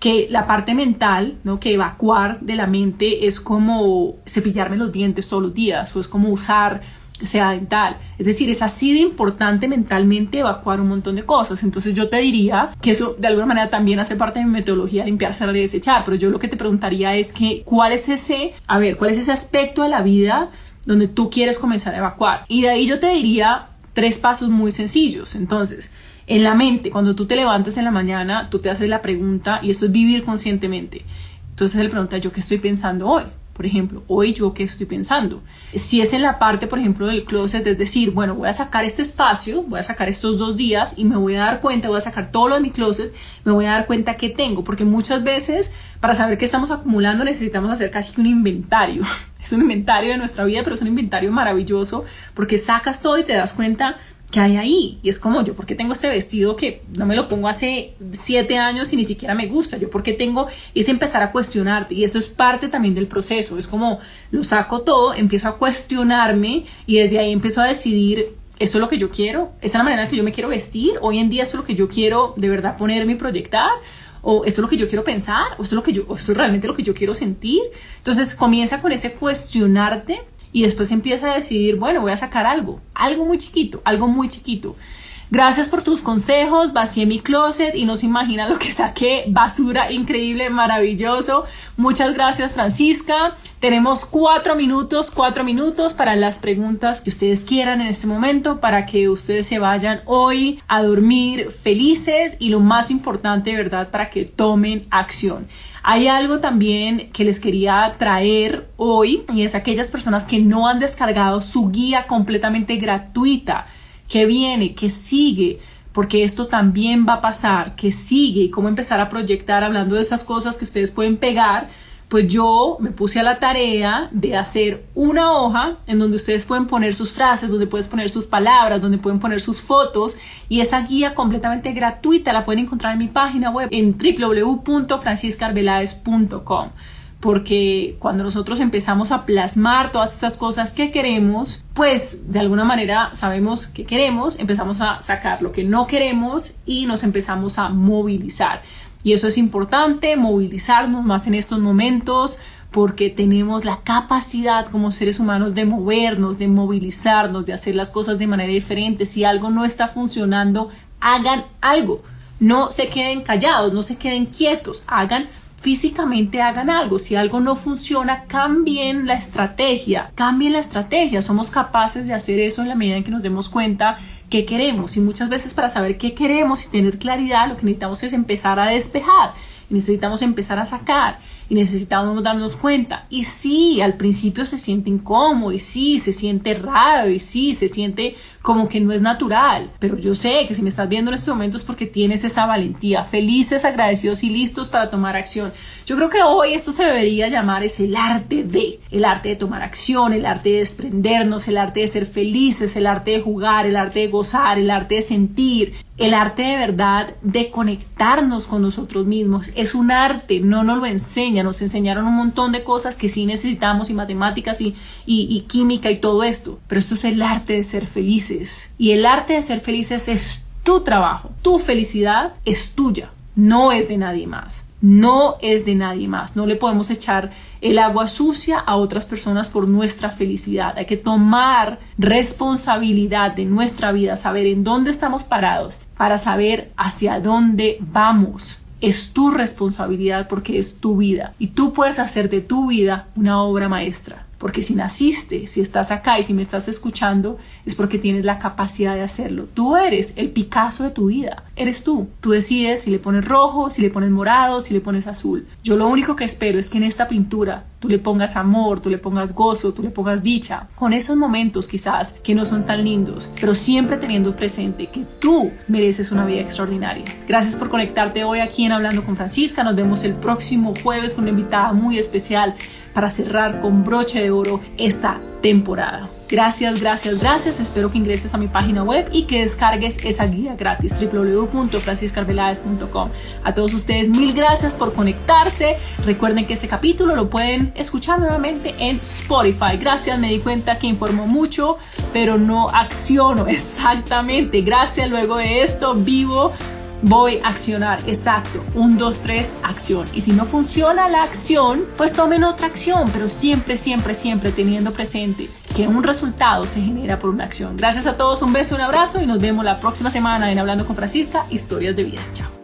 que la parte mental, ¿no? que evacuar de la mente es como cepillarme los dientes todos los días o es como usar sea dental. Es decir, es así de importante mentalmente evacuar un montón de cosas. Entonces yo te diría que eso de alguna manera también hace parte de mi metodología limpiar, cerrar y desechar. Pero yo lo que te preguntaría es que cuál es ese, a ver, cuál es ese aspecto de la vida donde tú quieres comenzar a evacuar. Y de ahí yo te diría tres pasos muy sencillos. Entonces, en la mente, cuando tú te levantas en la mañana, tú te haces la pregunta, y esto es vivir conscientemente. Entonces le pregunta, ¿yo qué estoy pensando hoy? Por ejemplo, hoy yo qué estoy pensando. Si es en la parte, por ejemplo, del closet, es decir, bueno, voy a sacar este espacio, voy a sacar estos dos días y me voy a dar cuenta, voy a sacar todo lo de mi closet, me voy a dar cuenta qué tengo, porque muchas veces para saber qué estamos acumulando necesitamos hacer casi que un inventario. *laughs* Es un inventario de nuestra vida, pero es un inventario maravilloso porque sacas todo y te das cuenta ¿qué hay ahí? Y es como yo, ¿por qué tengo este vestido que no me lo pongo hace siete años y ni siquiera me gusta? Yo, ¿por qué tengo? Es empezar a cuestionarte y eso es parte también del proceso. Es como lo saco todo, empiezo a cuestionarme y desde ahí empiezo a decidir. ¿Eso es lo que yo quiero? ¿Esa es la manera en que yo me quiero vestir? ¿Hoy en día eso es lo que yo quiero de verdad ponerme y proyectar? o esto es lo que yo quiero pensar, o esto es lo que yo, esto es realmente lo que yo quiero sentir. Entonces comienza con ese cuestionarte y después empieza a decidir, bueno, voy a sacar algo, algo muy chiquito, algo muy chiquito. Gracias por tus consejos, vacié mi closet y no se imagina lo que saqué, basura increíble, maravilloso. Muchas gracias Francisca. Tenemos cuatro minutos, cuatro minutos para las preguntas que ustedes quieran en este momento para que ustedes se vayan hoy a dormir felices y lo más importante, ¿verdad? Para que tomen acción. Hay algo también que les quería traer hoy y es aquellas personas que no han descargado su guía completamente gratuita, que viene, que sigue porque esto también va a pasar, que sigue y cómo empezar a proyectar hablando de esas cosas que ustedes pueden pegar pues yo me puse a la tarea de hacer una hoja en donde ustedes pueden poner sus frases, donde puedes poner sus palabras, donde pueden poner sus fotos y esa guía completamente gratuita la pueden encontrar en mi página web en www.franciscarvelades.com porque cuando nosotros empezamos a plasmar todas estas cosas que queremos, pues de alguna manera sabemos que queremos, empezamos a sacar lo que no queremos y nos empezamos a movilizar. Y eso es importante, movilizarnos más en estos momentos porque tenemos la capacidad como seres humanos de movernos, de movilizarnos, de hacer las cosas de manera diferente. Si algo no está funcionando, hagan algo. No se queden callados, no se queden quietos, hagan físicamente hagan algo. Si algo no funciona, cambien la estrategia, cambien la estrategia. Somos capaces de hacer eso en la medida en que nos demos cuenta qué queremos y muchas veces para saber qué queremos y tener claridad lo que necesitamos es empezar a despejar necesitamos empezar a sacar y necesitamos darnos cuenta. Y sí, al principio se siente incómodo y sí, se siente raro y sí, se siente como que no es natural. Pero yo sé que si me estás viendo en estos momentos es porque tienes esa valentía, felices, agradecidos y listos para tomar acción. Yo creo que hoy esto se debería llamar es el arte de, el arte de tomar acción, el arte de desprendernos, el arte de ser felices, el arte de jugar, el arte de gozar, el arte de sentir, el arte de verdad de conectarnos con nosotros mismos es un arte, no nos lo enseña, nos enseñaron un montón de cosas que sí necesitamos y matemáticas y, y, química y todo esto, pero esto es el arte de ser felices y el arte de ser felices es tu trabajo, tu felicidad es tuya, no es de nadie más, no es de nadie más, no le podemos echar el agua sucia a otras personas por nuestra felicidad. Hay que tomar responsabilidad de nuestra vida, saber en dónde estamos parados para saber hacia dónde vamos. Es tu responsabilidad porque es tu vida y tú puedes hacer de tu vida una obra maestra. Porque si naciste, si estás acá y si me estás escuchando, es porque tienes la capacidad de hacerlo. Tú eres el Picasso de tu vida. Eres tú. Tú decides si le pones rojo, si le pones morado, si le pones azul. Yo lo único que espero es que en esta pintura tú le pongas amor, tú le pongas gozo, tú le pongas dicha. Con esos momentos quizás que no son tan lindos, pero siempre teniendo presente que tú mereces una vida extraordinaria. Gracias por conectarte hoy aquí en Hablando con Francisca. Nos vemos el próximo jueves con una invitada muy especial para cerrar con broche de oro esta temporada. Gracias, gracias, gracias. Espero que ingreses a mi página web y que descargues esa guía gratis www.franciscarvelades.com. A todos ustedes, mil gracias por conectarse. Recuerden que ese capítulo lo pueden escuchar nuevamente en Spotify. Gracias, me di cuenta que informo mucho, pero no acciono *laughs* exactamente. Gracias, luego de esto vivo voy a accionar, exacto, un, dos, tres, acción. Y si no funciona la acción, pues tomen otra acción, pero siempre, siempre, siempre teniendo presente que un resultado se genera por una acción. Gracias a todos, un beso, un abrazo y nos vemos la próxima semana en Hablando con Francisca, historias de vida. Chao.